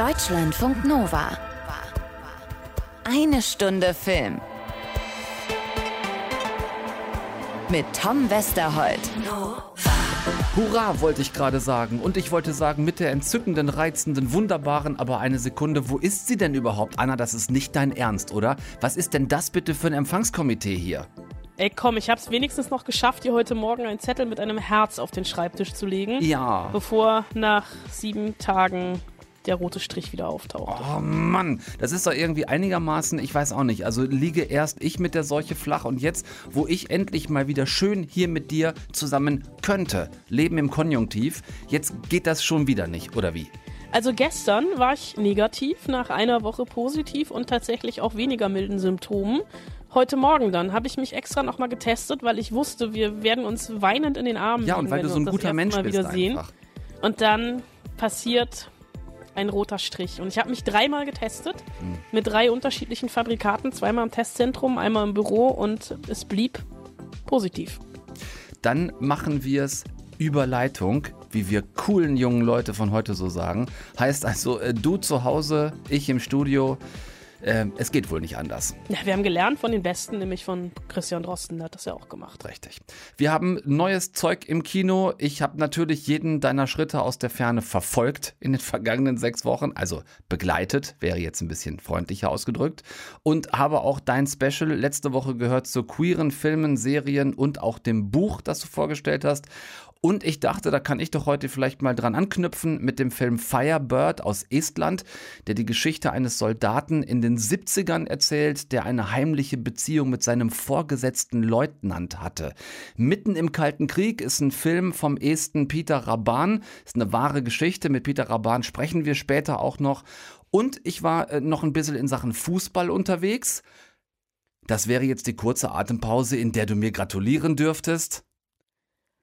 Deutschlandfunk Nova. Eine Stunde Film. Mit Tom Westerholt. Hurra, wollte ich gerade sagen. Und ich wollte sagen, mit der entzückenden, reizenden, wunderbaren, aber eine Sekunde, wo ist sie denn überhaupt? Anna, das ist nicht dein Ernst, oder? Was ist denn das bitte für ein Empfangskomitee hier? Ey, komm, ich hab's wenigstens noch geschafft, dir heute Morgen einen Zettel mit einem Herz auf den Schreibtisch zu legen. Ja. Bevor nach sieben Tagen der rote Strich wieder auftaucht. Oh Mann, das ist doch irgendwie einigermaßen, ich weiß auch nicht. Also liege erst ich mit der Seuche flach und jetzt, wo ich endlich mal wieder schön hier mit dir zusammen könnte, leben im Konjunktiv, jetzt geht das schon wieder nicht, oder wie? Also gestern war ich negativ, nach einer Woche positiv und tatsächlich auch weniger milden Symptomen. Heute Morgen dann habe ich mich extra nochmal getestet, weil ich wusste, wir werden uns weinend in den Armen Ja, und weil du so ein guter Mensch Mal bist einfach. Und dann passiert ein roter Strich. Und ich habe mich dreimal getestet Hm. mit drei unterschiedlichen Fabrikaten, zweimal im Testzentrum, einmal im Büro und es blieb positiv. Dann machen wir es Überleitung, wie wir coolen jungen Leute von heute so sagen. Heißt also, äh, du zu Hause, ich im Studio. Äh, es geht wohl nicht anders. Ja, wir haben gelernt von den Besten, nämlich von Christian Drosten, der hat das ja auch gemacht. Richtig. Wir haben neues Zeug im Kino. Ich habe natürlich jeden deiner Schritte aus der Ferne verfolgt in den vergangenen sechs Wochen. Also begleitet, wäre jetzt ein bisschen freundlicher ausgedrückt. Und habe auch dein Special letzte Woche gehört zu queeren Filmen, Serien und auch dem Buch, das du vorgestellt hast. Und ich dachte, da kann ich doch heute vielleicht mal dran anknüpfen mit dem Film Firebird aus Estland, der die Geschichte eines Soldaten in den 70ern erzählt, der eine heimliche Beziehung mit seinem vorgesetzten Leutnant hatte. Mitten im Kalten Krieg ist ein Film vom Esten Peter Raban. Ist eine wahre Geschichte. Mit Peter Raban sprechen wir später auch noch. Und ich war äh, noch ein bisschen in Sachen Fußball unterwegs. Das wäre jetzt die kurze Atempause, in der du mir gratulieren dürftest.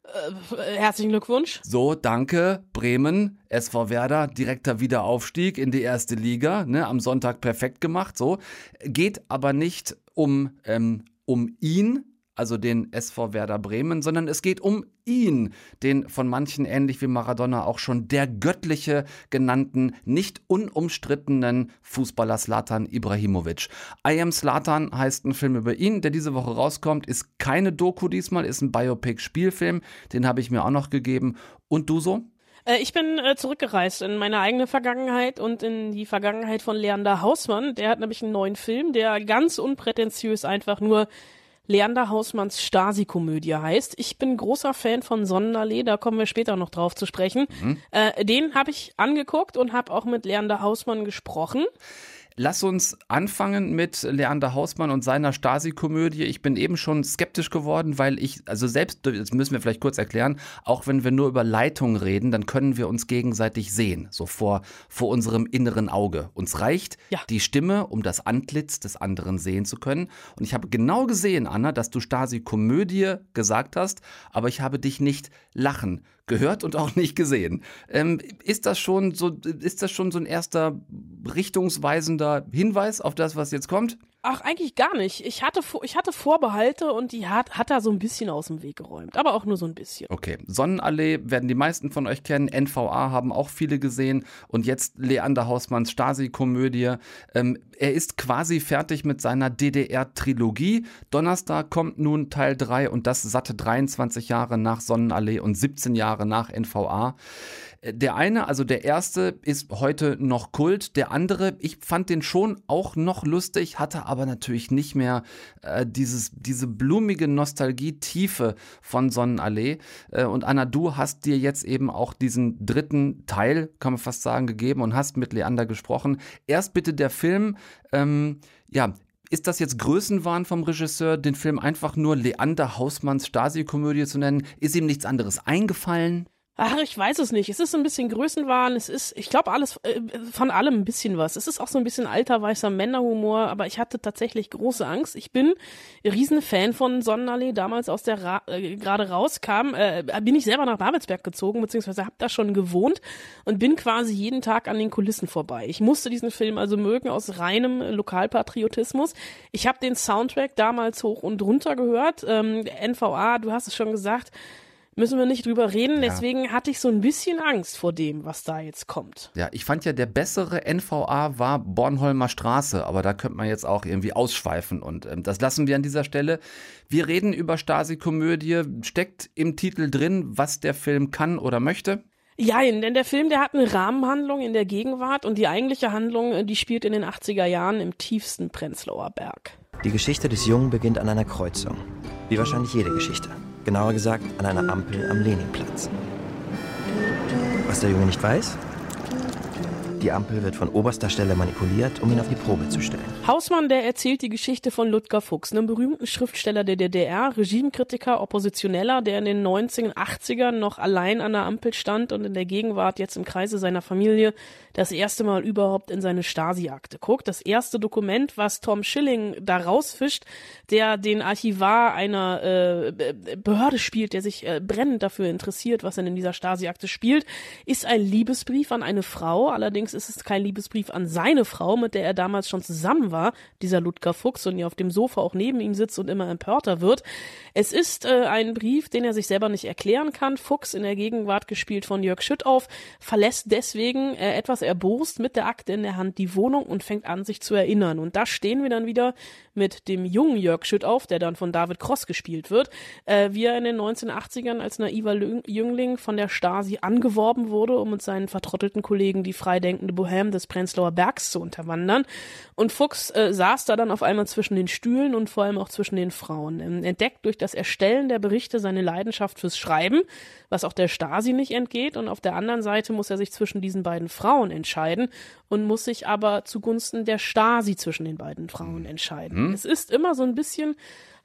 Äh, herzlichen Glückwunsch. So, danke. Bremen, SV Werder, direkter Wiederaufstieg in die erste Liga, ne, am Sonntag perfekt gemacht, so. Geht aber nicht um, ähm, um ihn, also den SV Werder Bremen, sondern es geht um ihn, den von manchen ähnlich wie Maradona auch schon der göttliche genannten, nicht unumstrittenen Fußballer Slatan Ibrahimovic. I Am Slatan heißt ein Film über ihn, der diese Woche rauskommt, ist keine Doku diesmal, ist ein Biopic-Spielfilm, den habe ich mir auch noch gegeben. Und du so? Äh, Ich bin äh, zurückgereist in meine eigene Vergangenheit und in die Vergangenheit von Leander Hausmann. Der hat nämlich einen neuen Film, der ganz unprätentiös einfach nur Leander Hausmanns Stasi-Komödie heißt. Ich bin großer Fan von Sonnenallee, da kommen wir später noch drauf zu sprechen. Äh, den habe ich angeguckt und habe auch mit Leander Hausmann gesprochen. Lass uns anfangen mit Leander Hausmann und seiner Stasi-Komödie. Ich bin eben schon skeptisch geworden, weil ich, also selbst, das müssen wir vielleicht kurz erklären, auch wenn wir nur über Leitung reden, dann können wir uns gegenseitig sehen, so vor, vor unserem inneren Auge. Uns reicht Ja. die Stimme, um das Antlitz des anderen sehen zu können. Und ich habe genau gesehen, Anna, dass du Stasi-Komödie gesagt hast, aber ich habe dich nicht lachen gehört und auch nicht gesehen. Ähm, ist das schon so, ist das schon so ein erster richtungsweisender Hinweis auf das, was jetzt kommt? Ach, eigentlich gar nicht. Ich hatte, ich hatte Vorbehalte und die hat, hat er so ein bisschen aus dem Weg geräumt. Aber auch nur so ein bisschen. Okay, Sonnenallee werden die meisten von euch kennen, NVA haben auch viele gesehen und jetzt Leander Hausmanns Stasi-Komödie. Ähm, er ist quasi fertig mit seiner DDR-Trilogie. Donnerstag kommt nun Teil 3 und das satte 23 Jahre nach Sonnenallee und 17 Jahre nach NVA. Der eine, also der erste, ist heute noch Kult. Der andere, ich fand den schon auch noch lustig, hatte aber natürlich nicht mehr äh, dieses, diese blumige Nostalgie-Tiefe von Sonnenallee. Äh, und Anna, du hast dir jetzt eben auch diesen dritten Teil, kann man fast sagen, gegeben und hast mit Leander gesprochen. Erst bitte der Film, ähm, ja, ist das jetzt Größenwahn vom Regisseur, den Film einfach nur Leander Hausmanns Stasi-Komödie zu nennen? Ist ihm nichts anderes eingefallen? Ach, ich weiß es nicht. Es ist ein bisschen Größenwahn. Es ist, ich glaube, alles äh, von allem ein bisschen was. Es ist auch so ein bisschen alter weißer Männerhumor, aber ich hatte tatsächlich große Angst. Ich bin riesen Fan von Sonnenallee. Damals aus der Ra äh, gerade rauskam, äh, bin ich selber nach Babelsberg gezogen, beziehungsweise habe da schon gewohnt und bin quasi jeden Tag an den Kulissen vorbei. Ich musste diesen Film also mögen aus reinem Lokalpatriotismus. Ich habe den Soundtrack damals hoch und runter gehört. Ähm, NVA, du hast es schon gesagt müssen wir nicht drüber reden. Deswegen hatte ich so ein bisschen Angst vor dem, was da jetzt kommt. Ja, ich fand ja, der bessere NVA war Bornholmer Straße, aber da könnte man jetzt auch irgendwie ausschweifen und ähm, das lassen wir an dieser Stelle. Wir reden über Stasi-Komödie. Steckt im Titel drin, was der Film kann oder möchte? Ja, denn der Film, der hat eine Rahmenhandlung in der Gegenwart und die eigentliche Handlung, äh, die spielt in den 80er Jahren im tiefsten Prenzlauer Berg. Die Geschichte des Jungen beginnt an einer Kreuzung. Wie wahrscheinlich jede Geschichte. Genauer gesagt an einer Ampel am Leninplatz. Was der Junge nicht weiß? Die Ampel wird von oberster Stelle manipuliert, um ihn auf die Probe zu stellen. Hausmann, der erzählt die Geschichte von Ludger Fuchs, einem berühmten Schriftsteller der DDR, Regimekritiker, Oppositioneller, der in den 1980ern noch allein an der Ampel stand und in der Gegenwart jetzt im Kreise seiner Familie das erste Mal überhaupt in seine Stasi-Akte guckt. Das erste Dokument, was Tom Schilling da rausfischt, der den Archivar einer äh, Behörde spielt, der sich äh, brennend dafür interessiert, was er in dieser Stasi-Akte spielt, ist ein Liebesbrief an eine Frau. Allerdings ist es kein Liebesbrief an seine Frau, mit der er damals schon zusammen war, dieser Ludger Fuchs, und die auf dem Sofa auch neben ihm sitzt und immer empörter wird. Es ist äh, ein Brief, den er sich selber nicht erklären kann. Fuchs in der Gegenwart gespielt von Jörg Schüttauf verlässt deswegen äh, etwas erbost mit der Akte in der Hand die Wohnung und fängt an, sich zu erinnern. Und da stehen wir dann wieder mit dem jungen Jörg Schüttauf, der dann von David Cross gespielt wird, äh, wie er in den 1980ern als naiver Jüngling von der Stasi angeworben wurde, um mit seinen vertrottelten Kollegen die freidenkende Bohème des Prenzlauer Bergs zu unterwandern. Und Fuchs äh, saß da dann auf einmal zwischen den Stühlen und vor allem auch zwischen den Frauen. Ähm, entdeckt durch das Erstellen der Berichte seine Leidenschaft fürs Schreiben, was auch der Stasi nicht entgeht. Und auf der anderen Seite muss er sich zwischen diesen beiden Frauen entscheiden und muss sich aber zugunsten der Stasi zwischen den beiden Frauen entscheiden. Mhm. Es ist immer so ein bisschen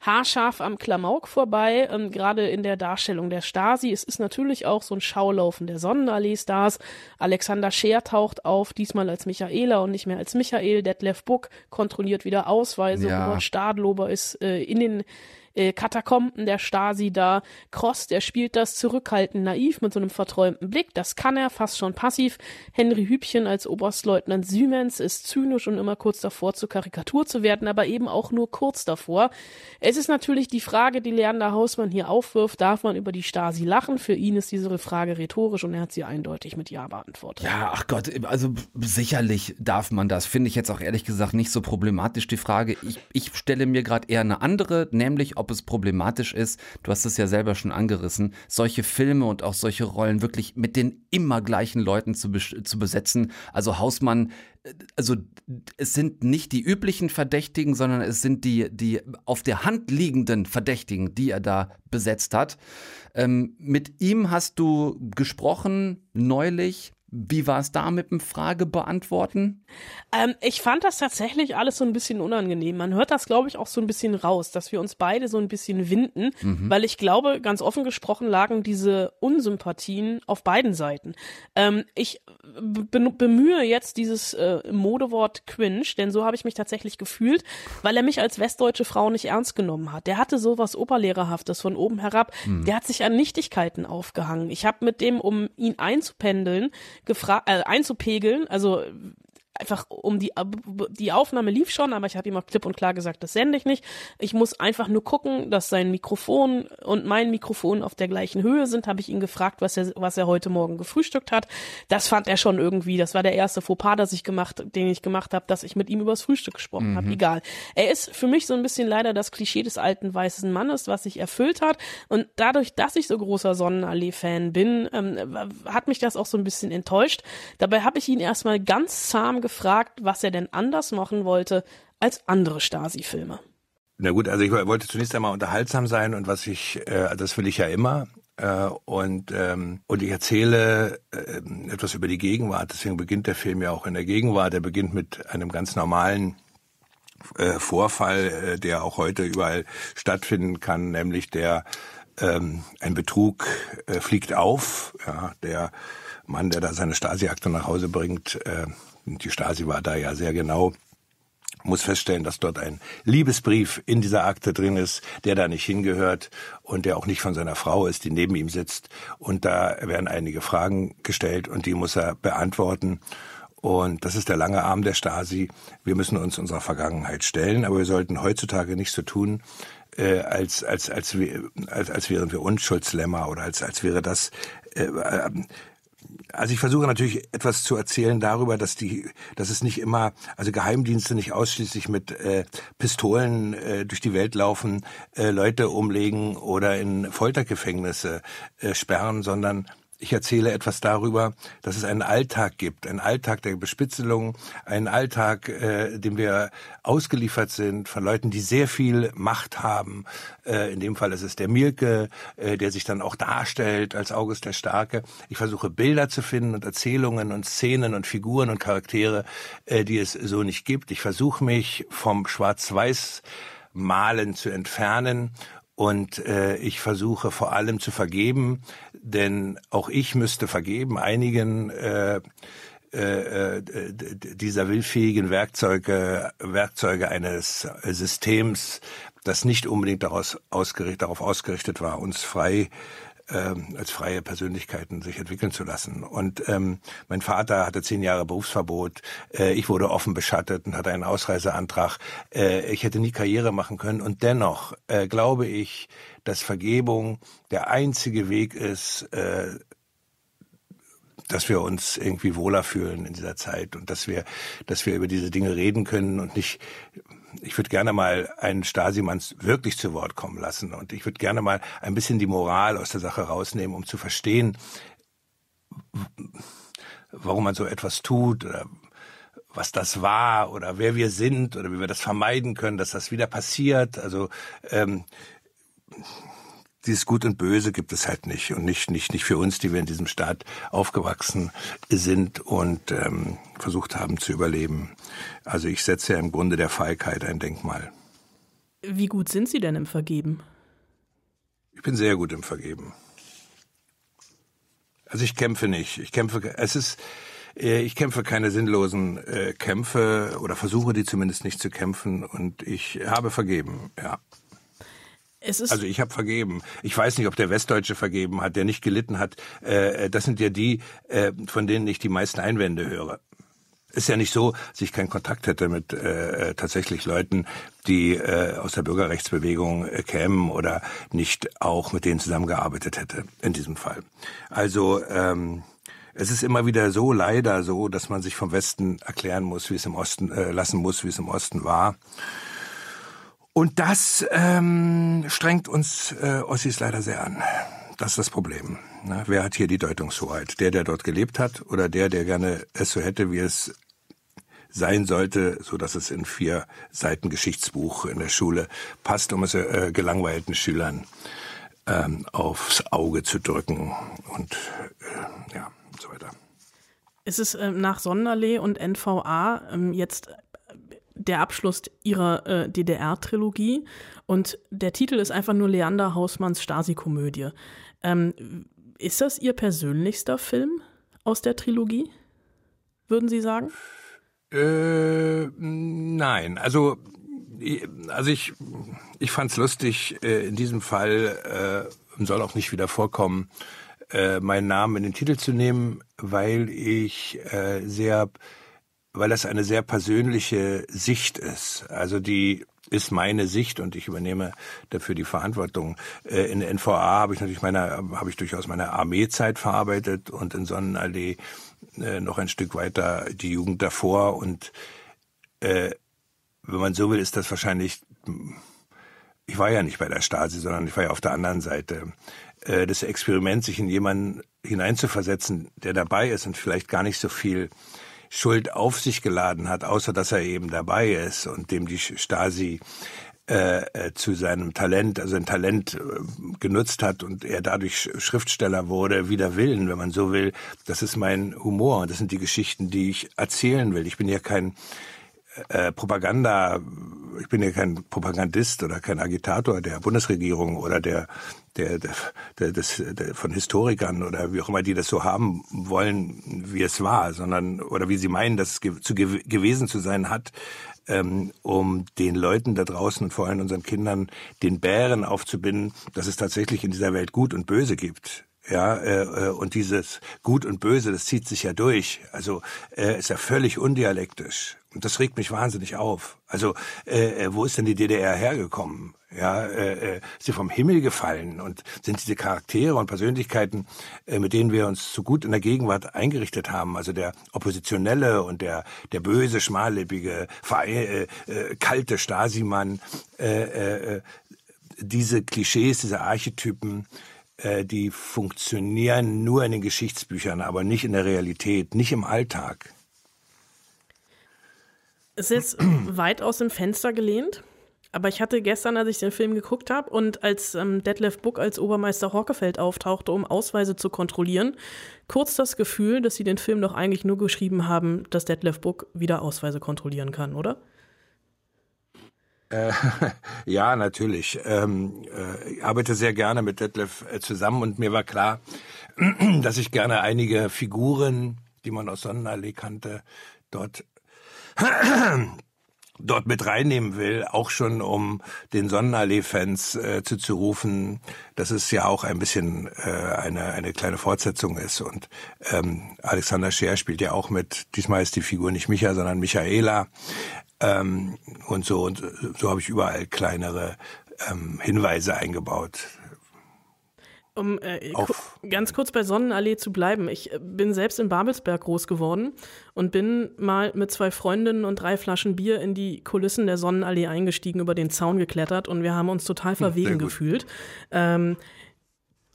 haarscharf am Klamauk vorbei, ähm, gerade in der Darstellung der Stasi. Es ist natürlich auch so ein Schaulaufen der Sonnenallee-Stars. Alexander Scheer taucht auf, diesmal als Michaela und nicht mehr als Michael. Detlef Buck kontrolliert wieder Ausweise. Ja. Robert Stadlober ist äh, in den äh, Katakomben der Stasi da. Cross, der spielt das zurückhaltend naiv mit so einem verträumten Blick. Das kann er fast schon passiv. Henry Hübchen als Oberstleutnant Siemens ist zynisch und immer kurz davor zur Karikatur zu werden, aber eben auch nur kurz davor. Es ist natürlich die Frage, die Leander Hausmann hier aufwirft, darf man über die Stasi lachen? Für ihn ist diese Frage rhetorisch und er hat sie eindeutig mit Ja beantwortet. Ja, ach Gott, also sicherlich darf man das. Finde ich jetzt auch ehrlich gesagt nicht so problematisch, die Frage. Ich, ich stelle mir gerade eher eine andere, nämlich ob es problematisch ist, du hast es ja selber schon angerissen, solche Filme und auch solche Rollen wirklich mit den immer gleichen Leuten zu, zu besetzen. Also Hausmann, äh, also es sind nicht die üblichen Verdächtigen, sondern es sind die, die auf der Hand liegenden Verdächtigen, die er da besetzt hat. Ähm, mit ihm hast du gesprochen neulich. Wie war es da mit dem Frage beantworten? Ähm, ich fand das tatsächlich alles so ein bisschen unangenehm. Man hört das, glaube ich, auch so ein bisschen raus, dass wir uns beide so ein bisschen winden, mhm. weil ich glaube, ganz offen gesprochen lagen diese Unsympathien auf beiden Seiten. Ähm, ich bemühe jetzt dieses äh, Modewort cringe, denn so habe ich mich tatsächlich gefühlt, weil er mich als westdeutsche Frau nicht ernst genommen hat. Der hatte sowas Oberlehrerhaftes von oben herab. Mhm. Der hat sich an Nichtigkeiten aufgehangen. Ich habe mit dem, um ihn einzupendeln, gefragt, äh, einzupegeln, also einfach um die die Aufnahme lief schon, aber ich habe ihm auch klipp und klar gesagt, das sende ich nicht. Ich muss einfach nur gucken, dass sein Mikrofon und mein Mikrofon auf der gleichen Höhe sind. Habe ich ihn gefragt, was er was er heute Morgen gefrühstückt hat. Das fand er schon irgendwie. Das war der erste Fauxpas, das ich gemacht, den ich gemacht habe, dass ich mit ihm übers Frühstück gesprochen mhm. habe. Egal. Er ist für mich so ein bisschen leider das Klischee des alten weißen Mannes, was sich erfüllt hat. Und dadurch, dass ich so großer Sonnenallee-Fan bin, ähm, hat mich das auch so ein bisschen enttäuscht. Dabei habe ich ihn erstmal ganz zahm gefragt, was er denn anders machen wollte als andere Stasi-Filme. Na gut, also ich wollte zunächst einmal unterhaltsam sein und was ich, äh, das will ich ja immer. Äh, und, ähm, und ich erzähle äh, etwas über die Gegenwart. Deswegen beginnt der Film ja auch in der Gegenwart. Er beginnt mit einem ganz normalen äh, Vorfall, der auch heute überall stattfinden kann, nämlich der ähm, ein Betrug fliegt auf. Der Mann, der da seine Stasi-Akte nach Hause bringt, die Stasi war da ja sehr genau, muss feststellen, dass dort ein Liebesbrief in dieser Akte drin ist, der da nicht hingehört und der auch nicht von seiner Frau ist, die neben ihm sitzt. Und da werden einige Fragen gestellt und die muss er beantworten. Und das ist der lange Arm der Stasi. Wir müssen uns unserer Vergangenheit stellen, aber wir sollten heutzutage nicht so tun, äh, als, als, als, als, als wären wir Unschuldslämmer oder als, als wäre das äh, also ich versuche natürlich etwas zu erzählen darüber, dass die, dass es nicht immer, also Geheimdienste nicht ausschließlich mit äh, Pistolen äh, durch die Welt laufen, äh, Leute umlegen oder in Foltergefängnisse äh, sperren, sondern ich erzähle etwas darüber, dass es einen Alltag gibt, einen Alltag der Bespitzelung, einen Alltag, äh, dem wir ausgeliefert sind von Leuten, die sehr viel Macht haben. Äh, in dem Fall ist es der Mielke, äh, der sich dann auch darstellt als August der Starke. Ich versuche Bilder zu finden und Erzählungen und Szenen und Figuren und Charaktere, äh, die es so nicht gibt. Ich versuche mich vom Schwarz-Weiß Malen zu entfernen und äh, ich versuche vor allem zu vergeben, denn auch ich müsste vergeben einigen äh, äh, äh dieser willfähigen Werkzeuge, Werkzeuge eines Systems, das nicht unbedingt daraus ausgerichtet, darauf ausgerichtet war, uns frei ähm, als freie Persönlichkeiten sich entwickeln zu lassen. Und ähm, mein Vater hatte zehn Jahre Berufsverbot. Äh, ich wurde offen beschattet und hatte einen Ausreiseantrag. Äh, ich hätte nie Karriere machen können. Und dennoch äh, glaube ich, dass Vergebung der einzige Weg ist, äh, dass wir uns irgendwie wohler fühlen in dieser Zeit und dass wir, dass wir über diese Dinge reden können und nicht ich würde gerne mal einen Stasimanns wirklich zu Wort kommen lassen und ich würde gerne mal ein bisschen die Moral aus der Sache rausnehmen, um zu verstehen, warum man so etwas tut oder was das war oder wer wir sind oder wie wir das vermeiden können, dass das wieder passiert. Also ähm, dieses Gut und Böse gibt es halt nicht und nicht nicht nicht für uns, die wir in diesem Staat aufgewachsen sind und ähm, versucht haben zu überleben. Also ich setze ja im Grunde der Feigheit ein Denkmal. Wie gut sind Sie denn im Vergeben? Ich bin sehr gut im Vergeben. Also ich kämpfe nicht. Ich kämpfe. Es ist äh, ich kämpfe keine sinnlosen äh, Kämpfe oder versuche die zumindest nicht zu kämpfen und ich habe vergeben, ja also ich habe vergeben. Ich weiß nicht, ob der Westdeutsche vergeben hat, der nicht gelitten hat. Äh, das sind ja die, äh, von denen ich die meisten Einwände höre. Ist ja nicht so, dass ich keinen Kontakt hätte mit äh, tatsächlich Leuten, die äh, aus der Bürgerrechtsbewegung äh, kämen oder nicht auch mit denen zusammengearbeitet hätte in diesem Fall. Also ähm, es ist immer wieder so leider so, dass man sich vom Westen erklären muss, wie es im Osten äh, lassen muss, wie es im Osten war. Und das ähm, strengt uns äh, Ossis leider sehr an. Das ist das Problem. Ne? Wer hat hier die Deutungshoheit? Der, der dort gelebt hat oder der, der gerne es so hätte, wie es sein sollte, so dass es in vier Seiten Geschichtsbuch in der Schule passt, um es äh, gelangweilten Schülern ähm, aufs Auge zu drücken und äh, ja und so weiter. Ist es äh, nach Sonderlee und NVA ähm, jetzt der Abschluss ihrer äh, DDR-Trilogie und der Titel ist einfach nur Leander Hausmanns Stasi-Komödie. Ähm, ist das Ihr persönlichster Film aus der Trilogie? Würden Sie sagen? Äh, nein, also also ich ich fand's lustig äh, in diesem Fall äh, und soll auch nicht wieder vorkommen, äh, meinen Namen in den Titel zu nehmen, weil ich äh, sehr weil das eine sehr persönliche Sicht ist. Also die ist meine Sicht und ich übernehme dafür die Verantwortung. Äh, in der NVA habe ich natürlich meine, habe ich durchaus meine Armeezeit verarbeitet und in Sonnenallee äh, noch ein Stück weiter die Jugend davor und äh, wenn man so will, ist das wahrscheinlich, ich war ja nicht bei der Stasi, sondern ich war ja auf der anderen Seite. Das Experiment, sich in jemanden hineinzuversetzen, der dabei ist und vielleicht gar nicht so viel Schuld auf sich geladen hat, außer dass er eben dabei ist und dem die Stasi äh, äh, zu seinem Talent, also ein Talent äh, genutzt hat und er dadurch Schriftsteller wurde, wider Willen, wenn man so will. Das ist mein Humor und das sind die Geschichten, die ich erzählen will. Ich bin ja kein äh, Propaganda, ich bin ja kein Propagandist oder kein Agitator der Bundesregierung oder der der, der, der, des, der von Historikern oder wie auch immer die das so haben wollen, wie es war, sondern oder wie sie meinen, dass es ge zu ge gewesen zu sein hat, ähm, um den Leuten da draußen und vor allem unseren Kindern den Bären aufzubinden, dass es tatsächlich in dieser Welt Gut und Böse gibt Ja, äh, und dieses Gut und Böse, das zieht sich ja durch. Also äh, ist ja völlig undialektisch. Und das regt mich wahnsinnig auf. Also äh, wo ist denn die DDR hergekommen? Ja, äh, ist sie vom Himmel gefallen und sind diese Charaktere und Persönlichkeiten, äh, mit denen wir uns so gut in der Gegenwart eingerichtet haben, also der Oppositionelle und der der böse, schmallippige, äh, äh, kalte Stasi-Mann, äh, äh, diese Klischees, diese Archetypen, äh, die funktionieren nur in den Geschichtsbüchern, aber nicht in der Realität, nicht im Alltag. Es ist weit aus dem Fenster gelehnt. Aber ich hatte gestern, als ich den Film geguckt habe und als ähm, Detlef Book als Obermeister Horkefeld auftauchte, um Ausweise zu kontrollieren, kurz das Gefühl, dass sie den Film doch eigentlich nur geschrieben haben, dass Detlef Book wieder Ausweise kontrollieren kann, oder? Äh, ja, natürlich. Ähm, äh, ich arbeite sehr gerne mit Detlef äh, zusammen und mir war klar, dass ich gerne einige Figuren, die man aus Sonnenallee kannte, dort dort mit reinnehmen will, auch schon um den Sonnenallee-Fans äh, zuzurufen, dass es ja auch ein bisschen äh, eine, eine kleine Fortsetzung ist. Und ähm, Alexander Scher spielt ja auch mit, diesmal ist die Figur nicht Micha, sondern Michaela. Ähm, und so und so habe ich überall kleinere ähm, Hinweise eingebaut. Um äh, ganz kurz bei Sonnenallee zu bleiben. Ich äh, bin selbst in Babelsberg groß geworden und bin mal mit zwei Freundinnen und drei Flaschen Bier in die Kulissen der Sonnenallee eingestiegen, über den Zaun geklettert und wir haben uns total hm, verwegen gefühlt. Ähm,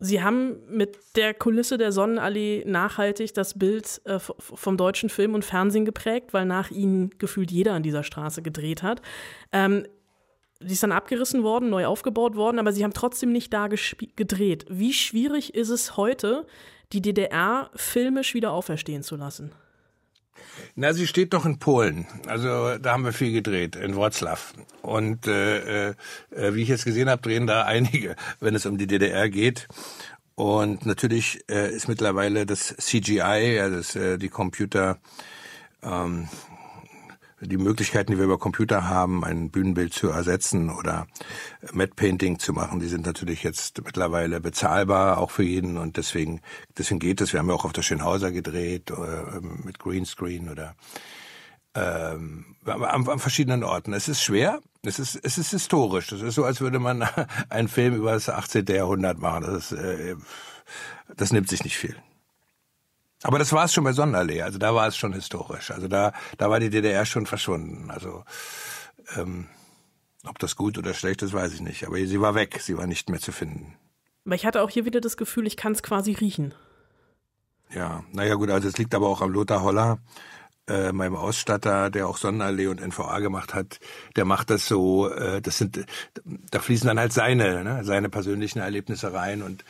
Sie haben mit der Kulisse der Sonnenallee nachhaltig das Bild äh, vom deutschen Film und Fernsehen geprägt, weil nach ihnen gefühlt jeder an dieser Straße gedreht hat. Ähm, die ist dann abgerissen worden, neu aufgebaut worden, aber sie haben trotzdem nicht da gedreht. Wie schwierig ist es heute, die DDR filmisch wieder auferstehen zu lassen? Na, sie steht doch in Polen. Also da haben wir viel gedreht, in Wroclaw. Und äh, äh, wie ich jetzt gesehen habe, drehen da einige, wenn es um die DDR geht. Und natürlich äh, ist mittlerweile das CGI, ja, das, äh, die Computer, ähm, die Möglichkeiten, die wir über Computer haben, ein Bühnenbild zu ersetzen oder Matte Painting zu machen, die sind natürlich jetzt mittlerweile bezahlbar, auch für jeden und deswegen, deswegen geht es. Wir haben ja auch auf der Schönhauser gedreht äh, mit Greenscreen oder ähm, an, an verschiedenen Orten. Es ist schwer, es ist, es ist historisch. Das ist so, als würde man einen Film über das 18. Jahrhundert machen. Das, ist, äh, das nimmt sich nicht viel. Aber das war es schon bei Sonderlee. Also da war es schon historisch. Also da, da war die DDR schon verschwunden. Also ähm, ob das gut oder schlecht ist, weiß ich nicht. Aber sie war weg. Sie war nicht mehr zu finden. Aber ich hatte auch hier wieder das Gefühl, ich kann es quasi riechen. Ja, naja gut, also es liegt aber auch am Lothar Holler, äh, meinem Ausstatter, der auch Sonnenallee und NVA gemacht hat, der macht das so, äh, das sind, da fließen dann halt seine, ne, seine persönlichen Erlebnisse rein und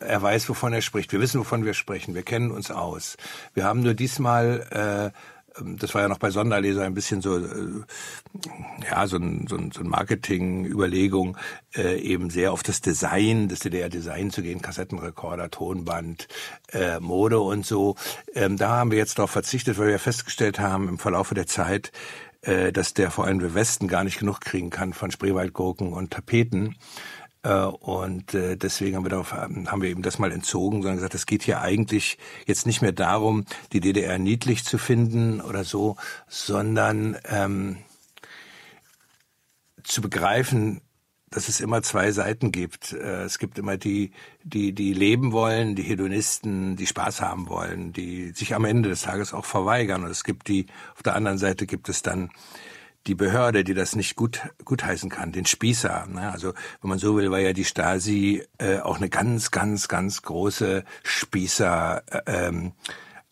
er weiß, wovon er spricht. Wir wissen, wovon wir sprechen. Wir kennen uns aus. Wir haben nur diesmal, äh, das war ja noch bei Sonderleser ein bisschen so, äh, ja, so ein, so ein, so ein Marketing-Überlegung, äh, eben sehr auf das Design, das DDR-Design zu gehen, Kassettenrekorder, Tonband, äh, Mode und so. Ähm, da haben wir jetzt darauf verzichtet, weil wir festgestellt haben im Verlaufe der Zeit, äh, dass der vor allem der Westen gar nicht genug kriegen kann von Spreewaldgurken und Tapeten. Äh, und äh, deswegen haben wir, darauf, ähm, haben wir eben das mal entzogen, sondern gesagt, es geht hier eigentlich jetzt nicht mehr darum, die DDR niedlich zu finden oder so, sondern ähm, zu begreifen, dass es immer zwei Seiten gibt. Äh, es gibt immer die, die, die leben wollen, die Hedonisten, die Spaß haben wollen, die sich am Ende des Tages auch verweigern. Und es gibt die, auf der anderen Seite gibt es dann die Behörde, die das nicht gut gutheißen kann, den Spießer. Ne? Also wenn man so will, war ja die Stasi äh, auch eine ganz, ganz, ganz große Spießer. Äh, ähm,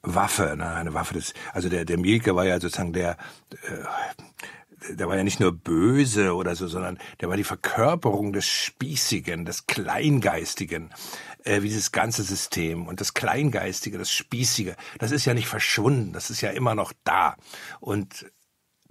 Waffe, ne? eine Waffe des, also der, der Mielke war ja sozusagen der, äh, der war ja nicht nur böse oder so, sondern der war die Verkörperung des Spießigen, des Kleingeistigen, äh, wie dieses ganze System. Und das Kleingeistige, das Spießige, das ist ja nicht verschwunden, das ist ja immer noch da. Und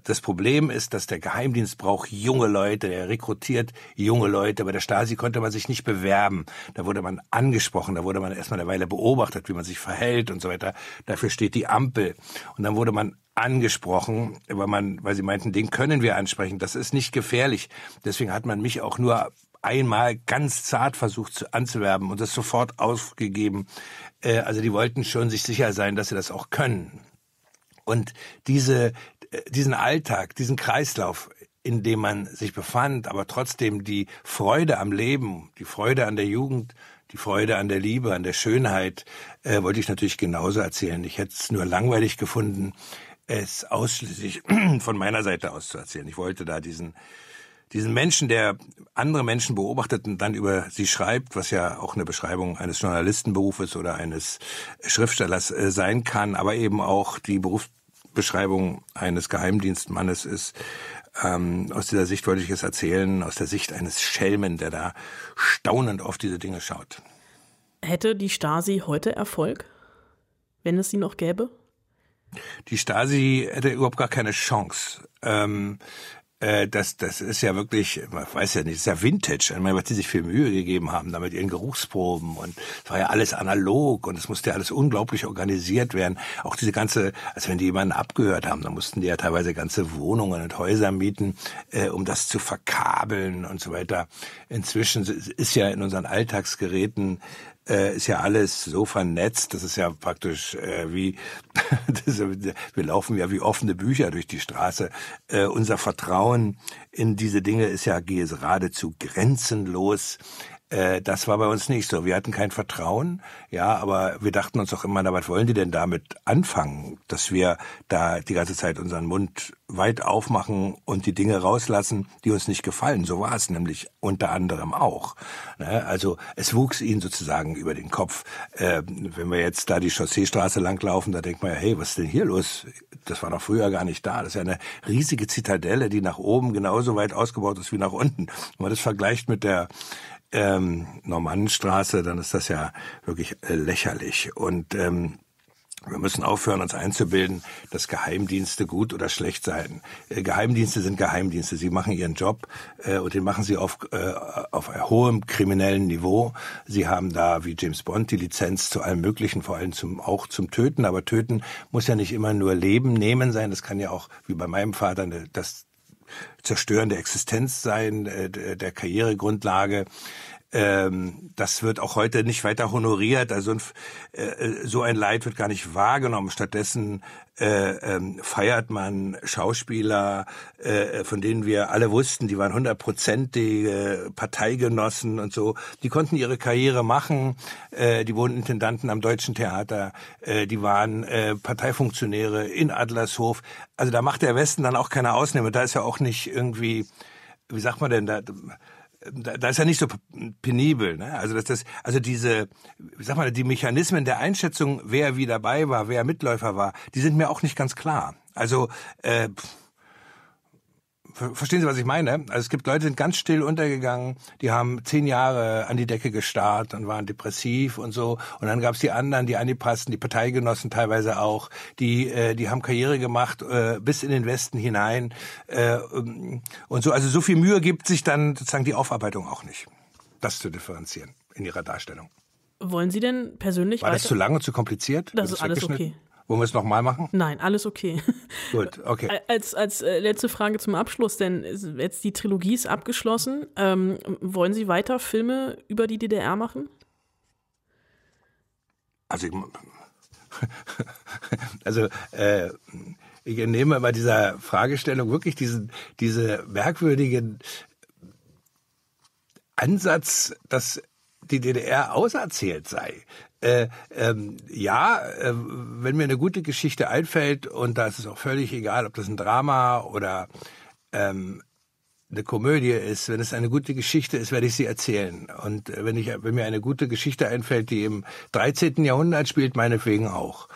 das Problem ist, dass der Geheimdienst braucht junge Leute, er rekrutiert junge Leute. Bei der Stasi konnte man sich nicht bewerben. Da wurde man angesprochen, da wurde man erstmal eine Weile beobachtet, wie man sich verhält und so weiter. Dafür steht die Ampel. Und dann wurde man angesprochen, weil man, weil sie meinten, den können wir ansprechen. Das ist nicht gefährlich. Deswegen hat man mich auch nur einmal ganz zart versucht zu, anzuwerben und das sofort aufgegeben. Äh, also die wollten schon sich sicher sein, dass sie das auch können. Und diese, diesen Alltag, diesen Kreislauf, in dem man sich befand, aber trotzdem die Freude am Leben, die Freude an der Jugend, die Freude an der Liebe, an der Schönheit, äh, wollte ich natürlich genauso erzählen. Ich hätte es nur langweilig gefunden, es ausschließlich von meiner Seite aus zu erzählen. Ich wollte da diesen diesen Menschen, der andere Menschen beobachtet und dann über sie schreibt, was ja auch eine Beschreibung eines Journalistenberufes oder eines Schriftstellers äh, sein kann, aber eben auch die Berufsbeschreibung eines Geheimdienstmannes ist. Ähm, aus dieser Sicht wollte ich es erzählen, aus der Sicht eines Schelmen, der da staunend auf diese Dinge schaut. Hätte die Stasi heute Erfolg, wenn es sie noch gäbe? Die Stasi hätte überhaupt gar keine Chance. Ähm, äh, das, das ist ja wirklich, man weiß ja nicht, das ist ja Vintage. Ich meine, was die sich viel Mühe gegeben haben, damit ihren Geruchsproben und es war ja alles analog und es musste ja alles unglaublich organisiert werden. Auch diese ganze, als wenn die jemanden abgehört haben, dann mussten die ja teilweise ganze Wohnungen und Häuser mieten, äh, um das zu verkabeln und so weiter. Inzwischen ist ja in unseren Alltagsgeräten äh, ist ja alles so vernetzt, das ist ja praktisch äh, wie, wir laufen ja wie offene Bücher durch die Straße. Äh, unser Vertrauen in diese Dinge ist ja geradezu grenzenlos. Äh, das war bei uns nicht so. Wir hatten kein Vertrauen, ja, aber wir dachten uns auch immer, na, was wollen die denn damit anfangen, dass wir da die ganze Zeit unseren Mund weit aufmachen und die Dinge rauslassen, die uns nicht gefallen. So war es nämlich unter anderem auch. Ne? Also es wuchs ihnen sozusagen über den Kopf. Äh, wenn wir jetzt da die Chausseestraße langlaufen, da denkt man ja, hey, was ist denn hier los? Das war doch früher gar nicht da. Das ist ja eine riesige Zitadelle, die nach oben genauso weit ausgebaut ist wie nach unten. Wenn man das vergleicht mit der ähm, Normannenstraße, dann ist das ja wirklich äh, lächerlich. Und ähm, wir müssen aufhören, uns einzubilden, dass Geheimdienste gut oder schlecht seien. Äh, Geheimdienste sind Geheimdienste. Sie machen ihren Job äh, und den machen sie auf, äh, auf hohem kriminellen Niveau. Sie haben da, wie James Bond, die Lizenz zu allem Möglichen, vor allem zum, auch zum Töten. Aber Töten muss ja nicht immer nur Leben nehmen sein. Das kann ja auch, wie bei meinem Vater, das Zerstören der Existenz sein, äh, der Karrieregrundlage. Ähm, das wird auch heute nicht weiter honoriert. Also äh, so ein Leid wird gar nicht wahrgenommen. Stattdessen äh, ähm, feiert man Schauspieler, äh, von denen wir alle wussten, die waren hundertprozentige Parteigenossen und so. Die konnten ihre Karriere machen. Äh, die wurden Intendanten am Deutschen Theater. Äh, die waren äh, Parteifunktionäre in Adlershof. Also da macht der Westen dann auch keine Ausnahme. Da ist ja auch nicht irgendwie, wie sagt man denn da? Da, ist ja nicht so penibel. Ne? Also das, das, also diese, sag mal, die Mechanismen der Einschätzung, wer wie dabei war, wer Mitläufer war, die sind mir auch nicht ganz klar. Also äh, Verstehen Sie, was ich meine? Also es gibt Leute, die sind ganz still untergegangen, die haben zehn Jahre an die Decke gestarrt und waren depressiv und so. Und dann gab es die anderen, die angepassten, die Parteigenossen teilweise auch, die, äh, die haben Karriere gemacht äh, bis in den Westen hinein äh, und so. Also so viel Mühe gibt sich dann sozusagen die Aufarbeitung auch nicht, das zu differenzieren in ihrer Darstellung. Wollen Sie denn persönlich War das zu lang und zu kompliziert? Das ist alles okay. Wollen wir es nochmal machen? Nein, alles okay. Gut, okay. Als, als äh, letzte Frage zum Abschluss, denn jetzt die Trilogie ist abgeschlossen. Ähm, wollen Sie weiter Filme über die DDR machen? Also, ich, also äh, ich nehme bei dieser Fragestellung wirklich diesen, diese merkwürdigen Ansatz, dass die DDR auserzählt sei. Äh, ähm, ja, äh, wenn mir eine gute Geschichte einfällt und da ist es auch völlig egal, ob das ein Drama oder ähm, eine Komödie ist, wenn es eine gute Geschichte ist, werde ich sie erzählen. Und äh, wenn ich, wenn mir eine gute Geschichte einfällt, die im 13. Jahrhundert spielt, meinetwegen auch.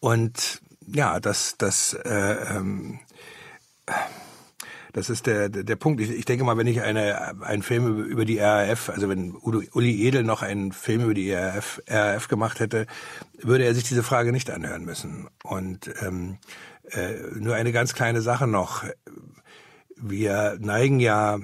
Und ja, das, das, äh, ähm, das ist der, der, Punkt. Ich, ich denke mal, wenn ich eine, einen Film über, über die RAF, also wenn Udo, Uli Edel noch einen Film über die RAF, RAF gemacht hätte, würde er sich diese Frage nicht anhören müssen. Und ähm, äh, nur eine ganz kleine Sache noch. Wir neigen ja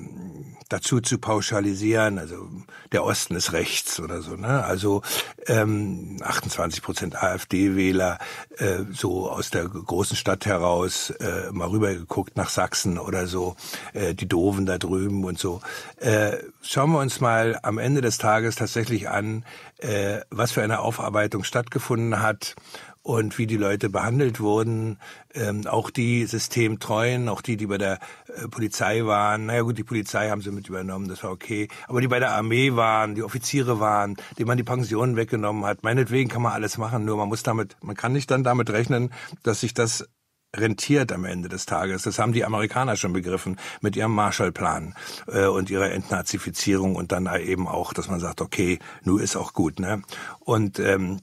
dazu zu pauschalisieren, also der Osten ist rechts oder so. Ne? Also ähm, 28 Prozent AfD-Wähler, äh, so aus der großen Stadt heraus, äh, mal rübergeguckt nach Sachsen oder so, äh, die Doofen da drüben und so. Äh, schauen wir uns mal am Ende des Tages tatsächlich an, äh, was für eine Aufarbeitung stattgefunden hat und wie die Leute behandelt wurden, ähm, auch die Systemtreuen, auch die, die bei der äh, Polizei waren. Naja gut, die Polizei haben sie mit übernommen, das war okay. Aber die bei der Armee waren, die Offiziere waren, denen man die Pensionen weggenommen hat. Meinetwegen kann man alles machen, nur man muss damit, man kann nicht dann damit rechnen, dass sich das rentiert am Ende des Tages. Das haben die Amerikaner schon begriffen mit ihrem Marshallplan äh, und ihrer Entnazifizierung und dann eben auch, dass man sagt, okay, nu ist auch gut. Ne? Und ähm,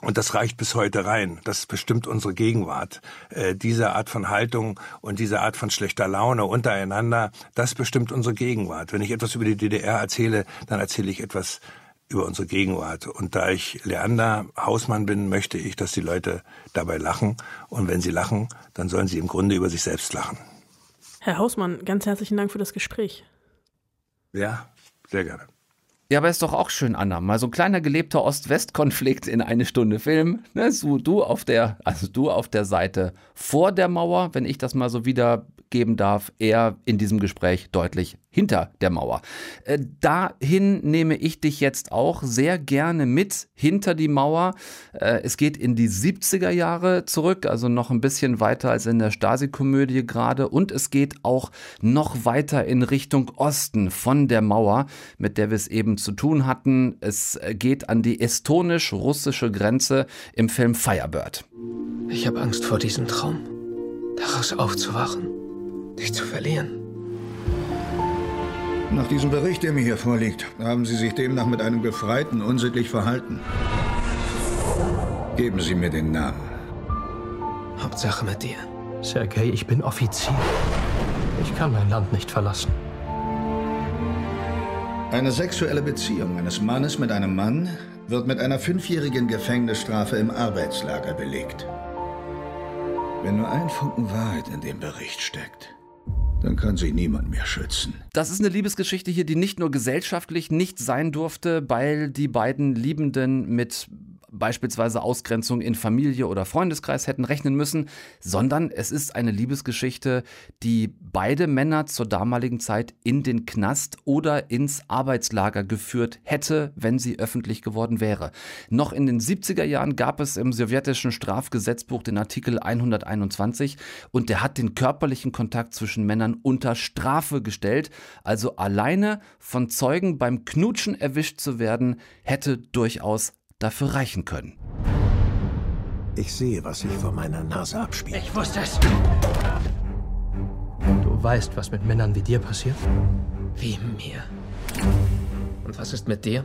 und das reicht bis heute rein. Das bestimmt unsere Gegenwart. Äh, diese Art von Haltung und diese Art von schlechter Laune untereinander, das bestimmt unsere Gegenwart. Wenn ich etwas über die DDR erzähle, dann erzähle ich etwas über unsere Gegenwart. Und da ich Leander Hausmann bin, möchte ich, dass die Leute dabei lachen. Und wenn sie lachen, dann sollen sie im Grunde über sich selbst lachen. Herr Hausmann, ganz herzlichen Dank für das Gespräch. Ja, sehr gerne. Ja, aber ist doch auch schön, Anna. Mal so ein kleiner gelebter Ost-West-Konflikt in eine Stunde Film. Ne, so du auf der, also du auf der Seite vor der Mauer, wenn ich das mal so wiedergeben darf, er in diesem Gespräch deutlich hinter der Mauer. Äh, dahin nehme ich dich jetzt auch sehr gerne mit, hinter die Mauer. Äh, es geht in die 70er Jahre zurück, also noch ein bisschen weiter als in der Stasi-Komödie gerade. Und es geht auch noch weiter in Richtung Osten von der Mauer, mit der wir es eben zu tun hatten. Es geht an die estonisch-russische Grenze im Film Firebird. Ich habe Angst vor diesem Traum, daraus aufzuwachen, dich zu verlieren. Nach diesem Bericht, der mir hier vorliegt, haben Sie sich demnach mit einem Befreiten unsittlich verhalten. Geben Sie mir den Namen. Hauptsache mit dir. Sergei, ich bin Offizier. Ich kann mein Land nicht verlassen. Eine sexuelle Beziehung eines Mannes mit einem Mann wird mit einer fünfjährigen Gefängnisstrafe im Arbeitslager belegt. Wenn nur ein Funken Wahrheit in dem Bericht steckt, dann kann sich niemand mehr schützen. Das ist eine Liebesgeschichte hier, die nicht nur gesellschaftlich nicht sein durfte, weil die beiden Liebenden mit beispielsweise Ausgrenzung in Familie oder Freundeskreis hätten rechnen müssen, sondern es ist eine Liebesgeschichte, die beide Männer zur damaligen Zeit in den Knast oder ins Arbeitslager geführt hätte, wenn sie öffentlich geworden wäre. Noch in den 70er Jahren gab es im sowjetischen Strafgesetzbuch den Artikel 121 und der hat den körperlichen Kontakt zwischen Männern unter Strafe gestellt, also alleine von Zeugen beim Knutschen erwischt zu werden, hätte durchaus dafür reichen können. Ich sehe, was sich vor meiner Nase abspielt. Ich wusste es. Du weißt, was mit Männern wie dir passiert? Wie mir. Und was ist mit dir?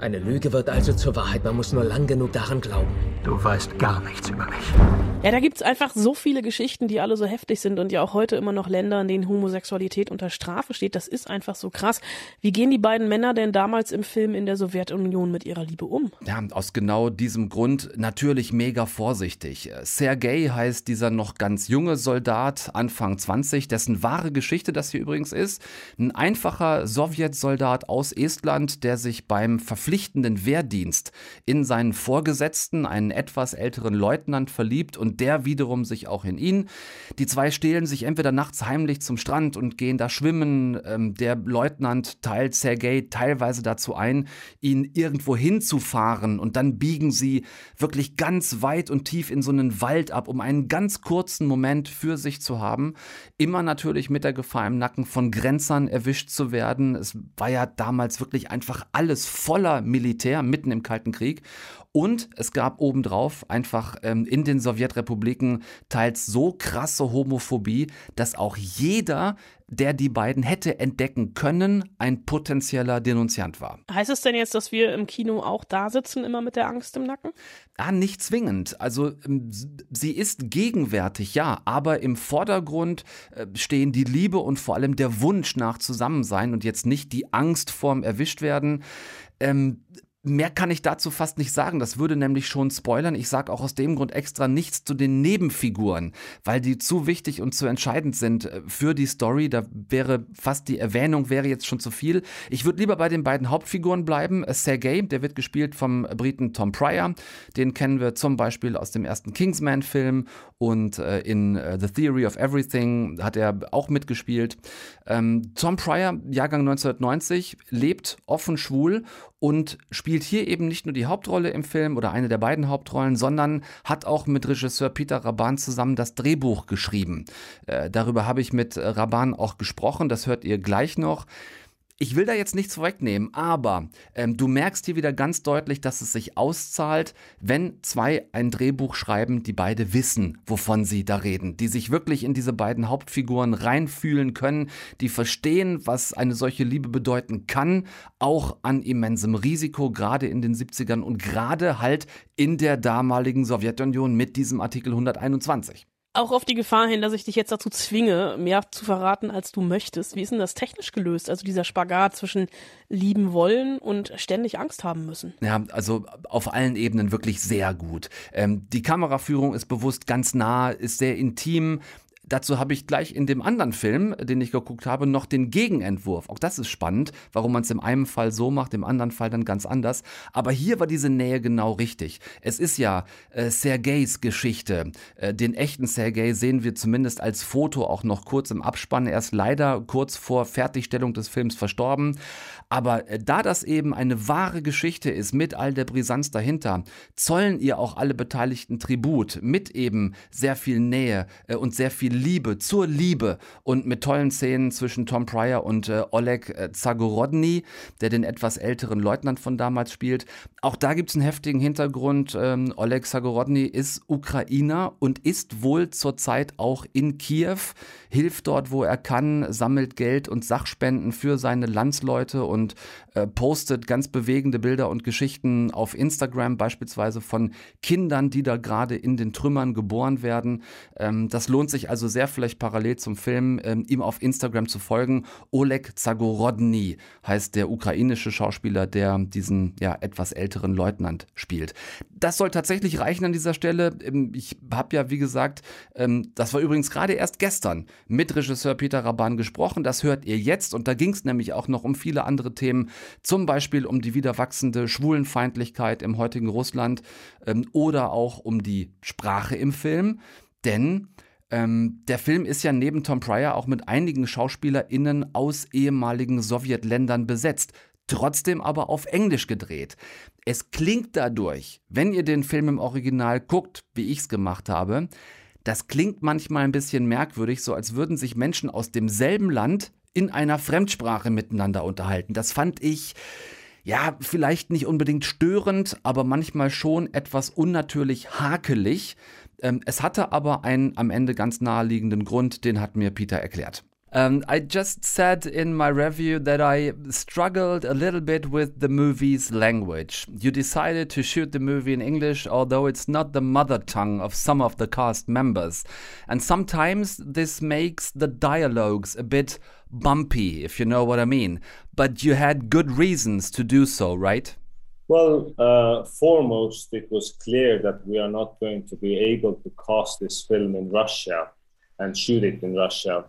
Eine Lüge wird also zur Wahrheit. Man muss nur lang genug daran glauben. Du weißt gar nichts über mich. Ja, da gibt's einfach so viele Geschichten, die alle so heftig sind und ja auch heute immer noch Länder, in denen Homosexualität unter Strafe steht. Das ist einfach so krass. Wie gehen die beiden Männer denn damals im Film in der Sowjetunion mit ihrer Liebe um? Ja, aus genau diesem Grund natürlich mega vorsichtig. Sergei heißt dieser noch ganz junge Soldat, Anfang 20, dessen wahre Geschichte das hier übrigens ist. Ein einfacher Sowjetsoldat aus Estland, der sich beim verpflichtenden Wehrdienst in seinen Vorgesetzten, einen etwas älteren Leutnant, verliebt und der wiederum sich auch in ihn. Die zwei stehlen sich entweder nachts heimlich zum Strand und gehen da schwimmen. Ähm, der Leutnant teilt Sergei teilweise dazu ein, ihn irgendwo hinzufahren und dann biegen sie wirklich ganz weit und tief in so einen Wald ab, um einen ganz kurzen Moment für sich zu haben. Immer natürlich mit der Gefahr im Nacken von Grenzern erwischt zu werden. Es war ja damals wirklich einfach alles voller Militär mitten im Kalten Krieg. Und es gab obendrauf einfach ähm, in den Sowjetrepubliken teils so krasse Homophobie, dass auch jeder, der die beiden hätte entdecken können, ein potenzieller Denunziant war. Heißt es denn jetzt, dass wir im Kino auch da sitzen, immer mit der Angst im Nacken? Ah, nicht zwingend. Also ähm, sie ist gegenwärtig, ja, aber im Vordergrund äh, stehen die Liebe und vor allem der Wunsch nach Zusammensein und jetzt nicht die Angst vorm Erwischtwerden. Ähm, Mehr kann ich dazu fast nicht sagen. Das würde nämlich schon spoilern. Ich sage auch aus dem Grund extra nichts zu den Nebenfiguren, weil die zu wichtig und zu entscheidend sind äh, für die Story. Da wäre fast die Erwähnung wäre jetzt schon zu viel. Ich würde lieber bei den beiden Hauptfiguren bleiben. Äh, Sergei, der wird gespielt vom Briten Tom Pryor. Den kennen wir zum Beispiel aus dem ersten Kingsman-Film und äh, in The Theory of Everything hat er auch mitgespielt. Ähm, Tom Pryor, Jahrgang 1990, lebt offen schwul und spielt hier eben nicht nur die Hauptrolle im Film oder eine der beiden Hauptrollen, sondern hat auch mit Regisseur Peter Raban zusammen das Drehbuch geschrieben. Äh, darüber habe ich mit Raban auch gesprochen, das hört ihr gleich noch. Ich will da jetzt nichts vorwegnehmen, aber ähm, du merkst hier wieder ganz deutlich, dass es sich auszahlt, wenn zwei ein Drehbuch schreiben, die beide wissen, wovon sie da reden, die sich wirklich in diese beiden Hauptfiguren reinfühlen können, die verstehen, was eine solche Liebe bedeuten kann, auch an immensem Risiko, gerade in den 70ern und gerade halt in der damaligen Sowjetunion mit diesem Artikel 121 auch auf die Gefahr hin, dass ich dich jetzt dazu zwinge, mehr zu verraten, als du möchtest. Wie ist denn das technisch gelöst? Also dieser Spagat zwischen lieben wollen und ständig Angst haben müssen. Ja, also auf allen Ebenen wirklich sehr gut. Ähm, die Kameraführung ist bewusst ganz nah, ist sehr intim. Dazu habe ich gleich in dem anderen Film, den ich geguckt habe, noch den Gegenentwurf. Auch das ist spannend, warum man es im einen Fall so macht, im anderen Fall dann ganz anders. Aber hier war diese Nähe genau richtig. Es ist ja äh, Sergejs Geschichte. Äh, den echten Sergej sehen wir zumindest als Foto auch noch kurz im Abspann. Er ist leider kurz vor Fertigstellung des Films verstorben. Aber äh, da das eben eine wahre Geschichte ist, mit all der Brisanz dahinter, zollen ihr auch alle Beteiligten Tribut mit eben sehr viel Nähe äh, und sehr viel Liebe zur Liebe und mit tollen Szenen zwischen Tom Pryor und äh, Oleg Zagorodny, der den etwas älteren Leutnant von damals spielt. Auch da gibt es einen heftigen Hintergrund. Ähm, Oleg Zagorodny ist Ukrainer und ist wohl zurzeit auch in Kiew, hilft dort, wo er kann, sammelt Geld und Sachspenden für seine Landsleute und äh, postet ganz bewegende Bilder und Geschichten auf Instagram, beispielsweise von Kindern, die da gerade in den Trümmern geboren werden. Ähm, das lohnt sich also sehr vielleicht parallel zum Film, ähm, ihm auf Instagram zu folgen. Oleg Zagorodny heißt der ukrainische Schauspieler, der diesen ja etwas älteren Leutnant spielt. Das soll tatsächlich reichen an dieser Stelle. Ähm, ich habe ja, wie gesagt, ähm, das war übrigens gerade erst gestern mit Regisseur Peter Raban gesprochen. Das hört ihr jetzt und da ging es nämlich auch noch um viele andere Themen, zum Beispiel um die wieder wachsende Schwulenfeindlichkeit im heutigen Russland ähm, oder auch um die Sprache im Film. Denn ähm, der Film ist ja neben Tom Pryor auch mit einigen SchauspielerInnen aus ehemaligen Sowjetländern besetzt, trotzdem aber auf Englisch gedreht. Es klingt dadurch, wenn ihr den Film im Original guckt, wie ich es gemacht habe, das klingt manchmal ein bisschen merkwürdig, so als würden sich Menschen aus demselben Land in einer Fremdsprache miteinander unterhalten. Das fand ich ja, vielleicht nicht unbedingt störend, aber manchmal schon etwas unnatürlich hakelig. Ähm, es hatte aber einen am Ende ganz naheliegenden Grund, den hat mir Peter erklärt. Um, I just said in my review that I struggled a little bit with the movie's language. You decided to shoot the movie in English, although it's not the mother tongue of some of the cast members. And sometimes this makes the dialogues a bit bumpy, if you know what I mean. But you had good reasons to do so, right? Well, uh, foremost, it was clear that we are not going to be able to cast this film in Russia and shoot it in Russia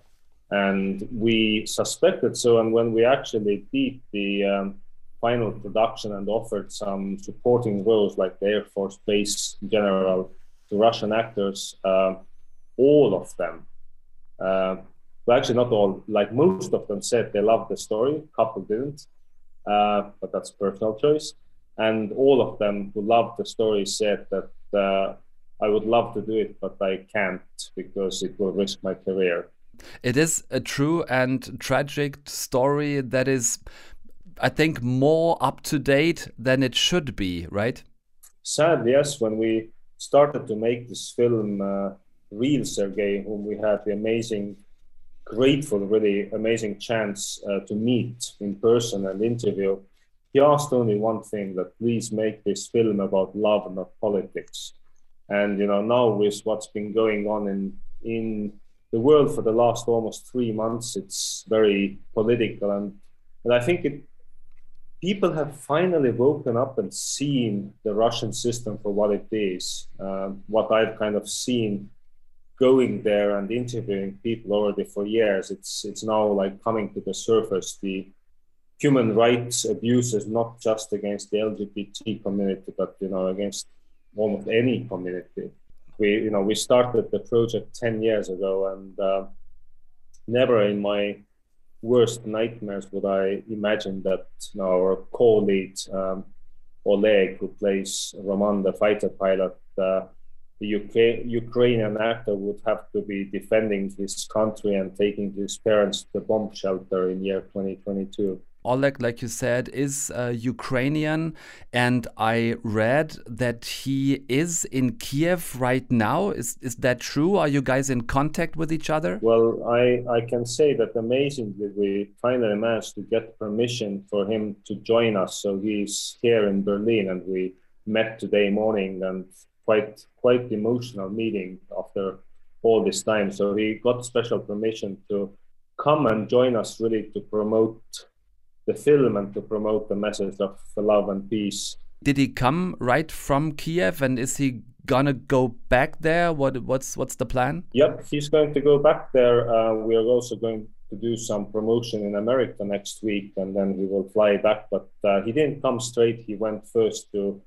and we suspected so. And when we actually beat the um, final production and offered some supporting roles like the Air Force Base General to Russian actors, uh, all of them, uh, well, actually not all, like most of them said they loved the story. A couple didn't, uh, but that's personal choice. And all of them who loved the story said that uh, I would love to do it, but I can't because it will risk my career. It is a true and tragic story that is, I think, more up to date than it should be, right? Sad, yes. When we started to make this film, uh, Real Sergey, whom we had the amazing, grateful, really amazing chance uh, to meet in person and interview, he asked only one thing that please make this film about love, not politics. And you know, now with what's been going on in in the world for the last almost three months. It's very political, and and I think it people have finally woken up and seen the Russian system for what it is. Uh, what I've kind of seen going there and interviewing people already for years, it's it's now like coming to the surface. The human rights abuses, not just against the LGBT community, but you know against almost any community. We you know we started the project ten years ago, and uh, never in my worst nightmares would I imagine that you know, our co-lead um, Oleg, who plays Roman, the fighter pilot, uh, the UK, Ukrainian actor would have to be defending his country and taking his parents to the bomb shelter in year 2022. Oleg, like you said, is uh, Ukrainian, and I read that he is in Kiev right now. Is is that true? Are you guys in contact with each other? Well, I I can say that amazingly, we finally managed to get permission for him to join us. So he's here in Berlin, and we met today morning, and quite quite emotional meeting after all this time. So he got special permission to come and join us, really to promote the film and to promote the message of love and peace. Did he come right from Kiev, and is he gonna go back there? What what's what's the plan? Yep, he's going to go back there. Uh, we are also going to do some promotion in America next week, and then he will fly back. But uh, he didn't come straight. He went first to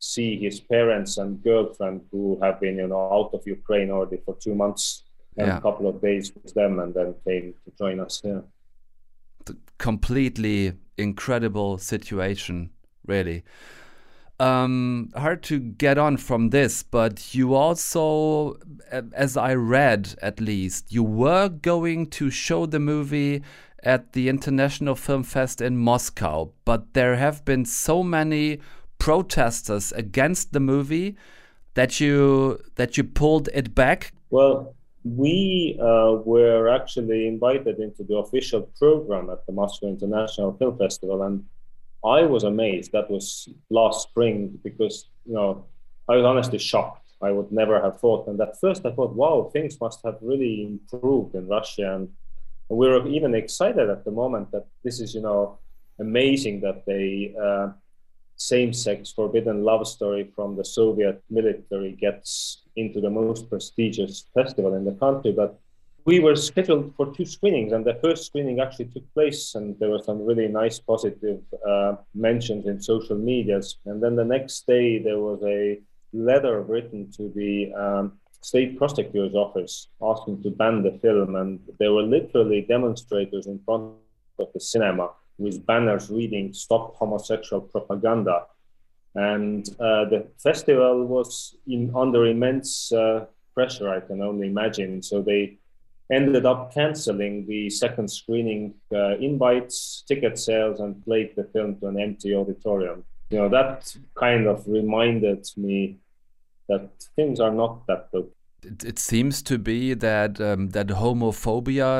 see his parents and girlfriend, who have been you know out of Ukraine already for two months and yeah. a couple of days with them, and then came to join us here completely incredible situation, really. Um, hard to get on from this, but you also, as I read at least, you were going to show the movie at the International Film Fest in Moscow, but there have been so many protesters against the movie that you that you pulled it back. Well, we uh, were actually invited into the official program at the Moscow International Film Festival, and I was amazed. That was last spring because you know I was honestly shocked. I would never have thought. And at first, I thought, wow, things must have really improved in Russia, and we were even excited at the moment that this is you know amazing that they. Uh, same-sex forbidden love story from the Soviet military gets into the most prestigious festival in the country. But we were scheduled for two screenings, and the first screening actually took place, and there were some really nice positive uh, mentions in social medias. And then the next day, there was a letter written to the um, state prosecutor's office asking to ban the film, and there were literally demonstrators in front of the cinema with banners reading "Stop homosexual propaganda." And uh, the festival was in under immense uh, pressure, I can only imagine. So they ended up canceling the second screening uh, invites, ticket sales, and played the film to an empty auditorium. You know, that kind of reminded me that things are not that good. It, it seems to be that um, that homophobia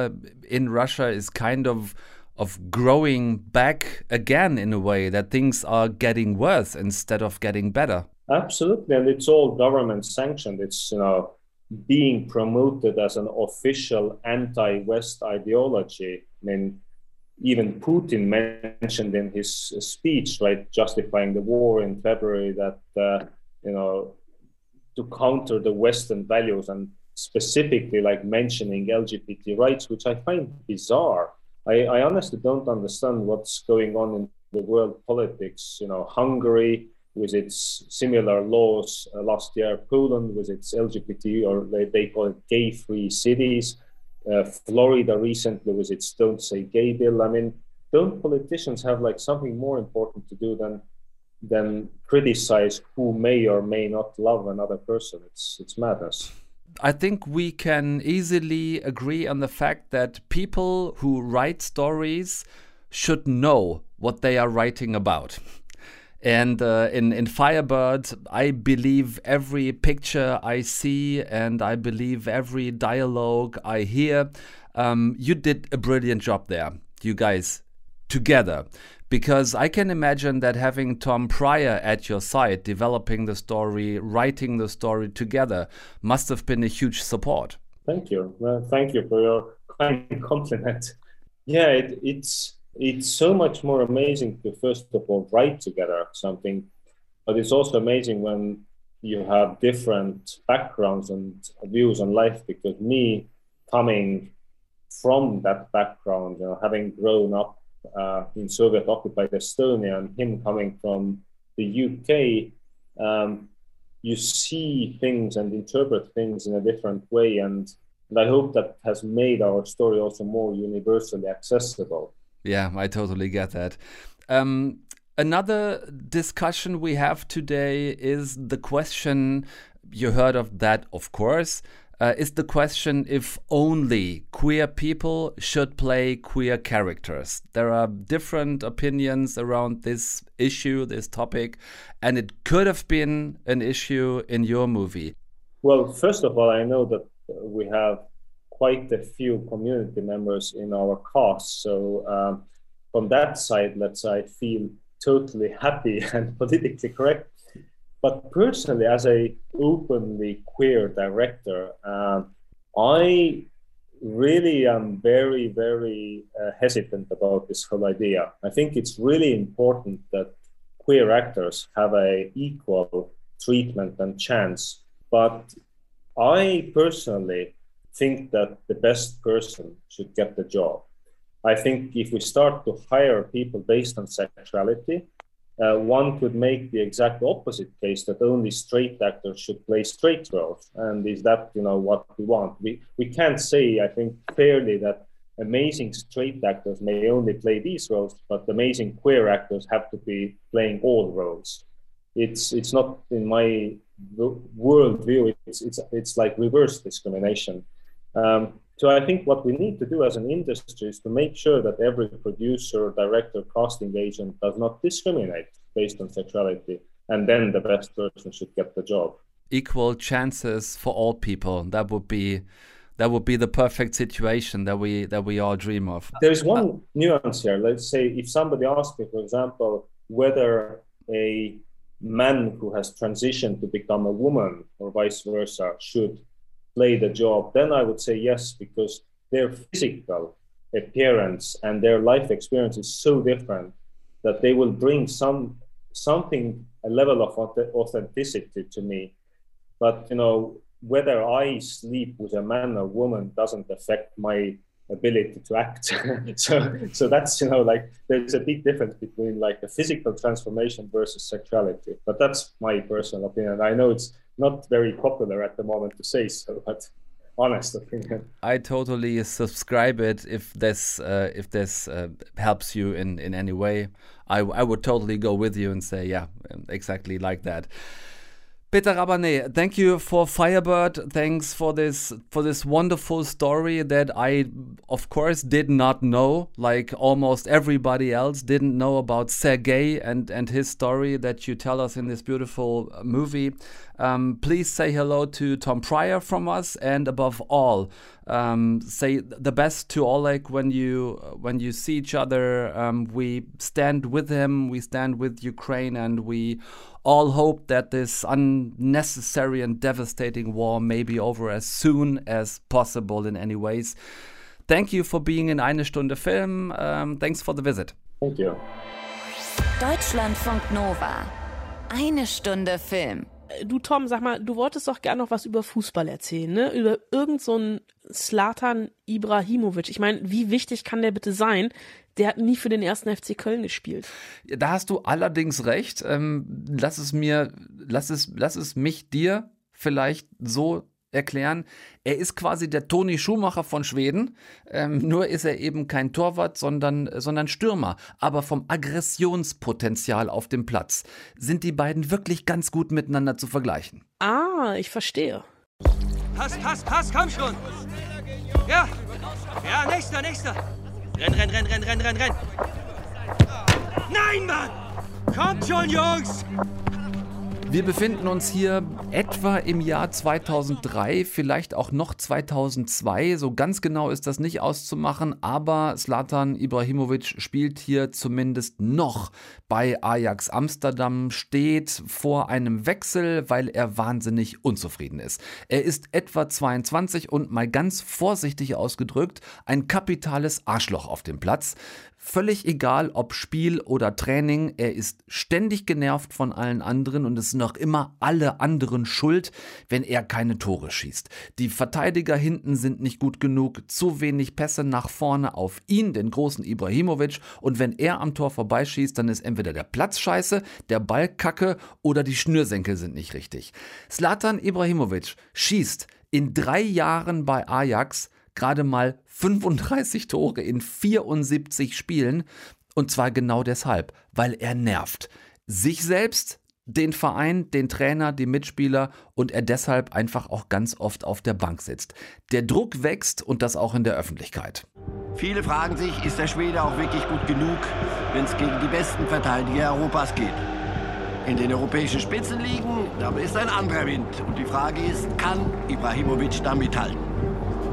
in Russia is kind of of growing back again in a way that things are getting worse instead of getting better. Absolutely, and it's all government sanctioned. It's you know being promoted as an official anti-West ideology. I mean, even Putin mentioned in his speech, right, justifying the war in February, that uh, you know to counter the Western values and specifically like mentioning LGBT rights, which I find bizarre I, I honestly don't understand what's going on in the world politics. You know, Hungary with its similar laws uh, last year, Poland with its LGBT or they, they call it gay-free cities, uh, Florida recently with its "Don't Say Gay" bill. I mean, don't politicians have like something more important to do than than criticize who may or may not love another person? It's it's madness. I think we can easily agree on the fact that people who write stories should know what they are writing about. And uh, in, in Firebird, I believe every picture I see and I believe every dialogue I hear. Um, you did a brilliant job there, you guys, together because I can imagine that having Tom Pryor at your side, developing the story, writing the story together, must have been a huge support. Thank you. Well, thank you for your kind compliment. Yeah, it, it's it's so much more amazing to first of all write together something, but it's also amazing when you have different backgrounds and views on life. Because me coming from that background, you know, having grown up uh, in Soviet occupied Estonia, and him coming from the UK, um, you see things and interpret things in a different way. And, and I hope that has made our story also more universally accessible. Yeah, I totally get that. Um, another discussion we have today is the question you heard of that, of course. Uh, is the question if only queer people should play queer characters. There are different opinions around this issue, this topic, and it could have been an issue in your movie. Well, first of all, I know that we have quite a few community members in our cast. So um, from that side, let's say I feel totally happy and politically correct. But personally, as a openly queer director, um, I really am very, very uh, hesitant about this whole idea. I think it's really important that queer actors have a equal treatment and chance. But I personally think that the best person should get the job. I think if we start to hire people based on sexuality, uh, one could make the exact opposite case that only straight actors should play straight roles. And is that you know what we want? We we can't say I think fairly that amazing straight actors may only play these roles, but amazing queer actors have to be playing all roles. It's it's not in my worldview. It's it's it's like reverse discrimination. Um, so I think what we need to do as an industry is to make sure that every producer, director, casting agent does not discriminate based on sexuality, and then the best person should get the job. Equal chances for all people. That would be that would be the perfect situation that we that we all dream of. There's one uh, nuance here. Let's say if somebody asks me, for example, whether a man who has transitioned to become a woman or vice versa should play the job, then I would say yes, because their physical appearance and their life experience is so different that they will bring some something a level of authenticity to me. But you know whether i sleep with a man or woman doesn't affect my ability to act. So so that's you know like there's a big difference between like a physical transformation versus sexuality. But that's my personal opinion. I know it's not very popular at the moment to say so but honest opinion. I totally subscribe it if this uh, if this uh, helps you in in any way. I, I would totally go with you and say yeah exactly like that Peter Rabané, thank you for Firebird. Thanks for this for this wonderful story that I, of course, did not know. Like almost everybody else, didn't know about Sergei and and his story that you tell us in this beautiful movie. Um, please say hello to Tom Pryor from us, and above all, um, say the best to Oleg when you when you see each other. Um, we stand with him. We stand with Ukraine, and we all hope that this unnecessary and devastating war may be over as soon as possible in any ways. Thank you for being in Eine Stunde Film. Um, thanks for the visit. Thank you. Deutschlandfunk Nova. Eine Stunde Film. Du Tom, sag mal, du wolltest doch gerne noch was über Fußball erzählen, ne? Über irgendeinen so Slatan Ibrahimovic. Ich meine, wie wichtig kann der bitte sein? Der hat nie für den ersten FC Köln gespielt. Da hast du allerdings recht. Ähm, lass es mir, lass es, lass es mich dir vielleicht so erklären. Er ist quasi der Toni Schumacher von Schweden, ähm, nur ist er eben kein Torwart, sondern, sondern Stürmer. Aber vom Aggressionspotenzial auf dem Platz sind die beiden wirklich ganz gut miteinander zu vergleichen. Ah, ich verstehe. Pass, pass, pass, komm schon. Ja, ja, nächster, nächster. Renn, renn, renn, renn, renn, renn, renn. Nein, Mann! Kommt schon, Jungs! Wir befinden uns hier etwa im Jahr 2003, vielleicht auch noch 2002. So ganz genau ist das nicht auszumachen, aber Slatan Ibrahimovic spielt hier zumindest noch bei Ajax Amsterdam, steht vor einem Wechsel, weil er wahnsinnig unzufrieden ist. Er ist etwa 22 und mal ganz vorsichtig ausgedrückt ein kapitales Arschloch auf dem Platz. Völlig egal, ob Spiel oder Training, er ist ständig genervt von allen anderen und es sind noch immer alle anderen schuld, wenn er keine Tore schießt. Die Verteidiger hinten sind nicht gut genug, zu wenig Pässe nach vorne auf ihn, den großen Ibrahimovic, und wenn er am Tor vorbeischießt, dann ist entweder der Platz scheiße, der Ball kacke oder die Schnürsenkel sind nicht richtig. Slatan Ibrahimovic schießt in drei Jahren bei Ajax gerade mal 35 Tore in 74 Spielen. Und zwar genau deshalb, weil er nervt. Sich selbst, den Verein, den Trainer, die Mitspieler und er deshalb einfach auch ganz oft auf der Bank sitzt. Der Druck wächst und das auch in der Öffentlichkeit. Viele fragen sich, ist der Schwede auch wirklich gut genug, wenn es gegen die besten Verteidiger Europas geht? In den europäischen Spitzenligen, da ist ein anderer Wind. Und die Frage ist, kann Ibrahimovic da mithalten?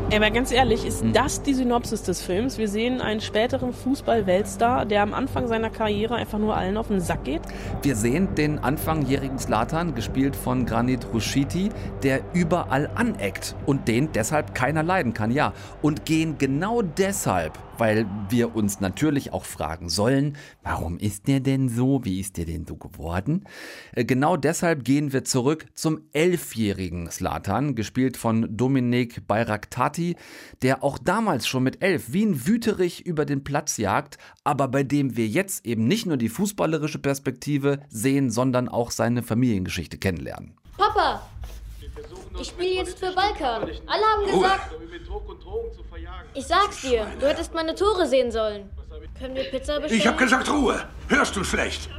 Aber ganz ehrlich, ist hm. das die Synopsis des Films? Wir sehen einen späteren Fußball-Weltstar, der am Anfang seiner Karriere einfach nur allen auf den Sack geht? Wir sehen den anfangjährigen Slatan, gespielt von Granit Rushiti, der überall aneckt und den deshalb keiner leiden kann, ja. Und gehen genau deshalb weil wir uns natürlich auch fragen sollen, warum ist der denn so? Wie ist der denn so geworden? Äh, genau deshalb gehen wir zurück zum elfjährigen Slatan, gespielt von Dominik Bayraktati, der auch damals schon mit elf wie ein Wüterich über den Platz jagt, aber bei dem wir jetzt eben nicht nur die fußballerische Perspektive sehen, sondern auch seine Familiengeschichte kennenlernen. Papa, ich spiele jetzt für Balkan. Alle haben gesagt. Ich sag's dir, du hättest meine Tore sehen sollen. Können wir Pizza bestellen? Ich hab gesagt Ruhe. Hörst du schlecht?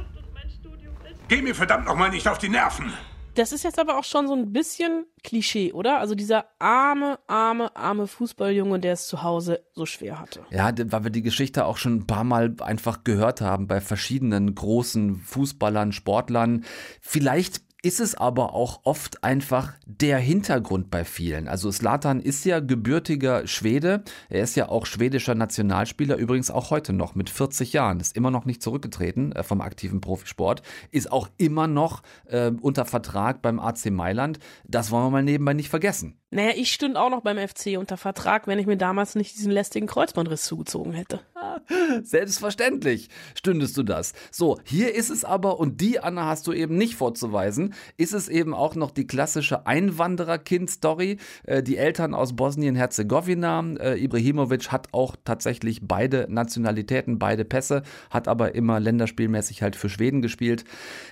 Geh mir verdammt nochmal nicht auf die Nerven. Das ist jetzt aber auch schon so ein bisschen Klischee, oder? Also dieser arme, arme, arme Fußballjunge, der es zu Hause so schwer hatte. Ja, weil wir die Geschichte auch schon ein paar Mal einfach gehört haben bei verschiedenen großen Fußballern, Sportlern. Vielleicht ist es aber auch oft einfach der Hintergrund bei vielen. Also Slatan ist ja gebürtiger Schwede, er ist ja auch schwedischer Nationalspieler, übrigens auch heute noch mit 40 Jahren, ist immer noch nicht zurückgetreten äh, vom aktiven Profisport, ist auch immer noch äh, unter Vertrag beim AC Mailand. Das wollen wir mal nebenbei nicht vergessen. Naja, ich stünde auch noch beim FC unter Vertrag, wenn ich mir damals nicht diesen lästigen Kreuzbandriss zugezogen hätte. Selbstverständlich stündest du das. So, hier ist es aber, und die Anna hast du eben nicht vorzuweisen, ist es eben auch noch die klassische Einwandererkind-Story. Äh, die Eltern aus Bosnien-Herzegowina. Äh, Ibrahimovic hat auch tatsächlich beide Nationalitäten, beide Pässe, hat aber immer länderspielmäßig halt für Schweden gespielt.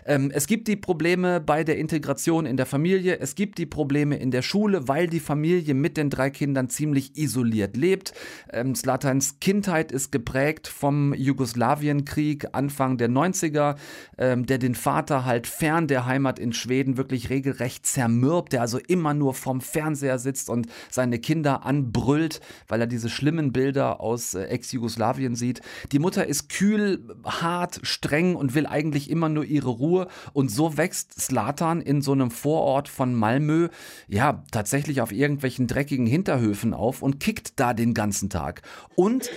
Ähm, es gibt die Probleme bei der Integration in der Familie, es gibt die Probleme in der Schule, weil die Familie mit den drei Kindern ziemlich isoliert lebt. Ähm, Zlatans Kindheit ist geprägt vom Jugoslawienkrieg Anfang der 90er, ähm, der den Vater halt fern der Heimat in Schweden wirklich regelrecht zermürbt, der also immer nur vorm Fernseher sitzt und seine Kinder anbrüllt, weil er diese schlimmen Bilder aus äh, Ex-Jugoslawien sieht. Die Mutter ist kühl, hart, streng und will eigentlich immer nur ihre Ruhe und so wächst Slatan in so einem Vorort von Malmö, ja, tatsächlich auf irgendwelchen dreckigen Hinterhöfen auf und kickt da den ganzen Tag. Und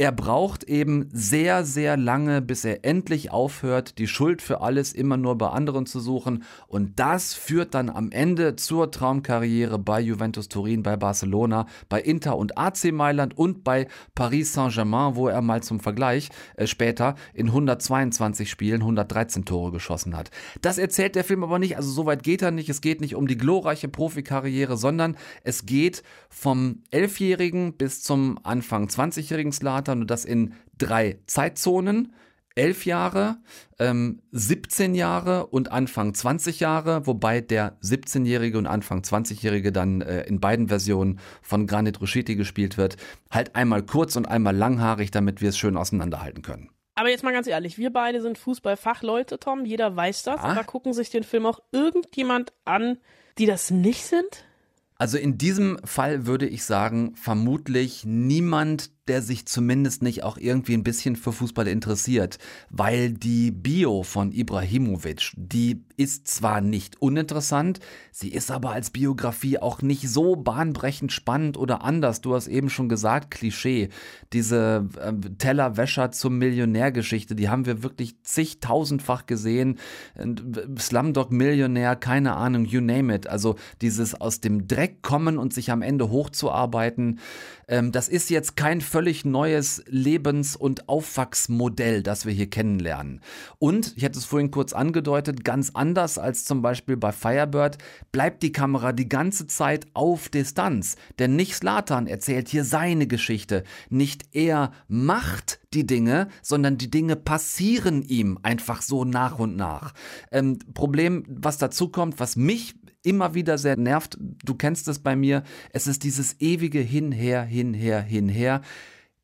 er braucht eben sehr, sehr lange, bis er endlich aufhört, die Schuld für alles immer nur bei anderen zu suchen. Und das führt dann am Ende zur Traumkarriere bei Juventus Turin, bei Barcelona, bei Inter und AC Mailand und bei Paris Saint-Germain, wo er mal zum Vergleich äh, später in 122 Spielen 113 Tore geschossen hat. Das erzählt der Film aber nicht, also so weit geht er nicht. Es geht nicht um die glorreiche Profikarriere, sondern es geht vom Elfjährigen bis zum Anfang 20-jährigen Slater Vater und das in drei Zeitzonen. Elf Jahre, ähm, 17 Jahre und Anfang 20 Jahre, wobei der 17-Jährige und Anfang 20-Jährige dann äh, in beiden Versionen von Granit Rushiti gespielt wird. Halt einmal kurz und einmal langhaarig, damit wir es schön auseinanderhalten können. Aber jetzt mal ganz ehrlich, wir beide sind Fußballfachleute, Tom, jeder weiß das. Ah. Da gucken sich den Film auch irgendjemand an, die das nicht sind? Also in diesem Fall würde ich sagen, vermutlich niemand, der sich zumindest nicht auch irgendwie ein bisschen für Fußball interessiert, weil die Bio von Ibrahimovic, die ist zwar nicht uninteressant, sie ist aber als Biografie auch nicht so bahnbrechend spannend oder anders. Du hast eben schon gesagt, Klischee. Diese äh, Tellerwäscher zum Millionärgeschichte, die haben wir wirklich zigtausendfach gesehen. Slumdog Millionär, keine Ahnung, you name it. Also dieses aus dem Dreck kommen und sich am Ende hochzuarbeiten, ähm, das ist jetzt kein völlig neues Lebens- und Aufwachsmodell, das wir hier kennenlernen. Und, ich hatte es vorhin kurz angedeutet, ganz anders als zum Beispiel bei Firebird, bleibt die Kamera die ganze Zeit auf Distanz. Denn nicht Slatan erzählt hier seine Geschichte. Nicht er macht die Dinge, sondern die Dinge passieren ihm einfach so nach und nach. Ähm, Problem, was dazu kommt, was mich immer wieder sehr nervt, du kennst es bei mir, es ist dieses ewige Hinher, Hinher, Hinher.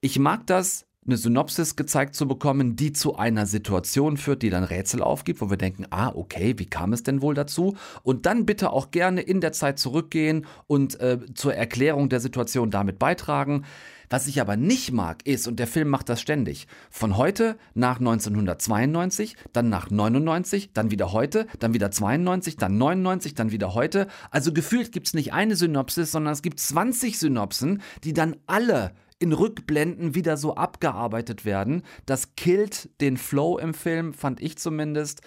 Ich mag das, eine Synopsis gezeigt zu bekommen, die zu einer Situation führt, die dann Rätsel aufgibt, wo wir denken, ah, okay, wie kam es denn wohl dazu? Und dann bitte auch gerne in der Zeit zurückgehen und äh, zur Erklärung der Situation damit beitragen. Was ich aber nicht mag, ist, und der Film macht das ständig, von heute nach 1992, dann nach 99, dann wieder heute, dann wieder 92, dann 99, dann wieder heute. Also gefühlt gibt es nicht eine Synopsis, sondern es gibt 20 Synopsen, die dann alle in Rückblenden wieder so abgearbeitet werden. Das killt den Flow im Film, fand ich zumindest.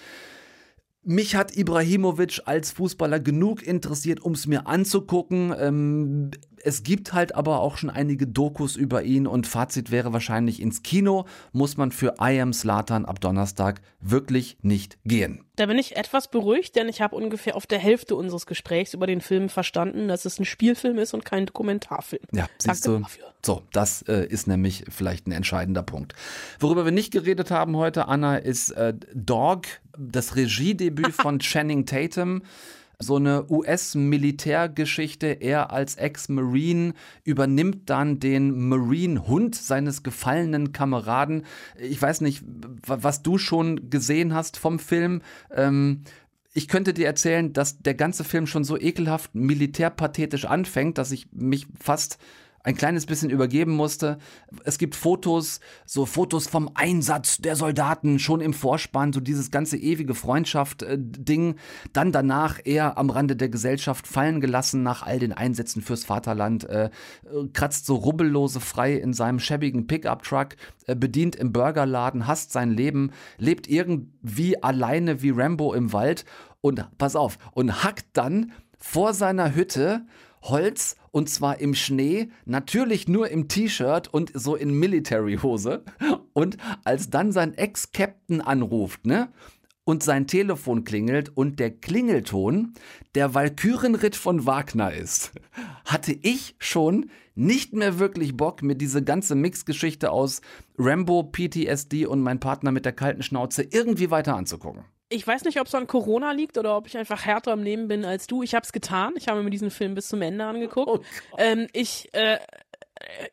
Mich hat Ibrahimovic als Fußballer genug interessiert, um es mir anzugucken. Ähm, es gibt halt aber auch schon einige Dokus über ihn und Fazit wäre wahrscheinlich ins Kino muss man für I Am Slatan ab Donnerstag wirklich nicht gehen. Da bin ich etwas beruhigt, denn ich habe ungefähr auf der Hälfte unseres Gesprächs über den Film verstanden, dass es ein Spielfilm ist und kein Dokumentarfilm. Ja, siehst Danke du. Dafür. So, das äh, ist nämlich vielleicht ein entscheidender Punkt. Worüber wir nicht geredet haben heute, Anna, ist äh, Dog, das Regiedebüt von Channing Tatum so eine US-Militärgeschichte. Er als Ex-Marine übernimmt dann den Marine-Hund seines gefallenen Kameraden. Ich weiß nicht, was du schon gesehen hast vom Film. Ähm, ich könnte dir erzählen, dass der ganze Film schon so ekelhaft militärpathetisch anfängt, dass ich mich fast ein kleines bisschen übergeben musste. Es gibt Fotos, so Fotos vom Einsatz der Soldaten schon im Vorspann, so dieses ganze ewige Freundschaft-Ding. Dann danach eher am Rande der Gesellschaft fallen gelassen nach all den Einsätzen fürs Vaterland. Äh, kratzt so rubbellose frei in seinem schäbigen Pickup-Truck, äh, bedient im Burgerladen, hasst sein Leben, lebt irgendwie alleine wie Rambo im Wald und pass auf, und hackt dann vor seiner Hütte Holz und zwar im Schnee, natürlich nur im T-Shirt und so in Military-Hose. Und als dann sein Ex-Captain anruft, ne? Und sein Telefon klingelt und der Klingelton der Walkürenritt von Wagner ist, hatte ich schon nicht mehr wirklich Bock, mir diese ganze Mixgeschichte aus Rambo, PTSD und mein Partner mit der kalten Schnauze irgendwie weiter anzugucken ich weiß nicht, ob es an Corona liegt oder ob ich einfach härter am Leben bin als du. Ich habe es getan. Ich habe mir diesen Film bis zum Ende angeguckt. Oh ähm, ich äh,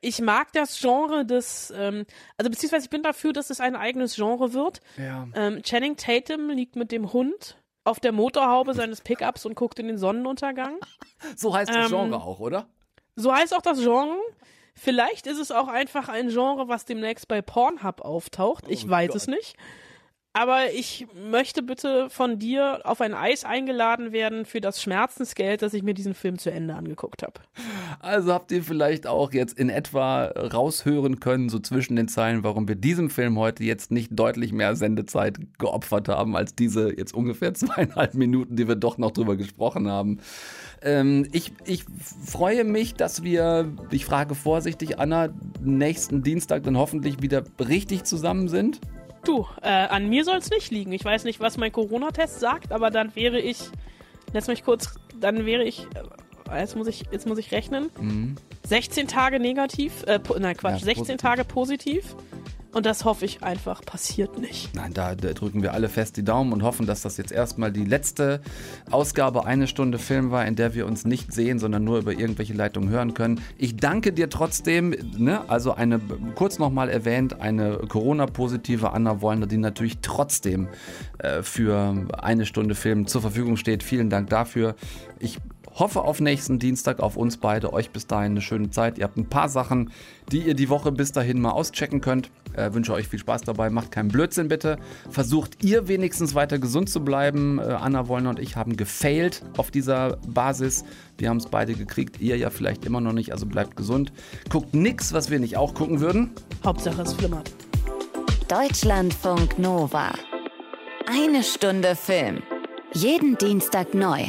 ich mag das Genre des, ähm, also beziehungsweise ich bin dafür, dass es ein eigenes Genre wird. Ja. Ähm, Channing Tatum liegt mit dem Hund auf der Motorhaube seines Pickups und guckt in den Sonnenuntergang. So heißt das ähm, Genre auch, oder? So heißt auch das Genre. Vielleicht ist es auch einfach ein Genre, was demnächst bei Pornhub auftaucht. Ich oh weiß Gott. es nicht aber ich möchte bitte von dir auf ein Eis eingeladen werden für das Schmerzensgeld, dass ich mir diesen Film zu Ende angeguckt habe. Also habt ihr vielleicht auch jetzt in etwa raushören können, so zwischen den Zeilen, warum wir diesem Film heute jetzt nicht deutlich mehr Sendezeit geopfert haben, als diese jetzt ungefähr zweieinhalb Minuten, die wir doch noch drüber gesprochen haben. Ähm, ich, ich freue mich, dass wir, ich frage vorsichtig, Anna, nächsten Dienstag dann hoffentlich wieder richtig zusammen sind. Du, äh, an mir soll es nicht liegen. Ich weiß nicht, was mein Corona-Test sagt, aber dann wäre ich, lass mich kurz, dann wäre ich, äh, jetzt muss ich, jetzt muss ich rechnen, mhm. 16 Tage negativ, äh, nein Quatsch, ja, 16 positiv. Tage positiv und das hoffe ich einfach passiert nicht. Nein, da, drücken wir alle fest die Daumen und hoffen, dass das jetzt erstmal die letzte Ausgabe eine Stunde Film war, in der wir uns nicht sehen, sondern nur über irgendwelche Leitungen hören können. Ich danke dir trotzdem, ne? also eine, kurz nochmal erwähnt, eine Corona-positive Anna Wollner, die natürlich trotzdem äh, für eine Stunde Film zur Verfügung steht. Vielen Dank dafür. Ich hoffe auf nächsten Dienstag, auf uns beide. Euch bis dahin eine schöne Zeit. Ihr habt ein paar Sachen, die ihr die Woche bis dahin mal auschecken könnt. Äh, wünsche euch viel Spaß dabei. Macht keinen Blödsinn bitte. Versucht ihr wenigstens weiter gesund zu bleiben. Äh, Anna Wollner und ich haben gefailt auf dieser Basis. Wir haben es beide gekriegt. Ihr ja vielleicht immer noch nicht. Also bleibt gesund. Guckt nichts, was wir nicht auch gucken würden. Hauptsache es flimmert. Deutschlandfunk Nova. Eine Stunde Film. Jeden Dienstag neu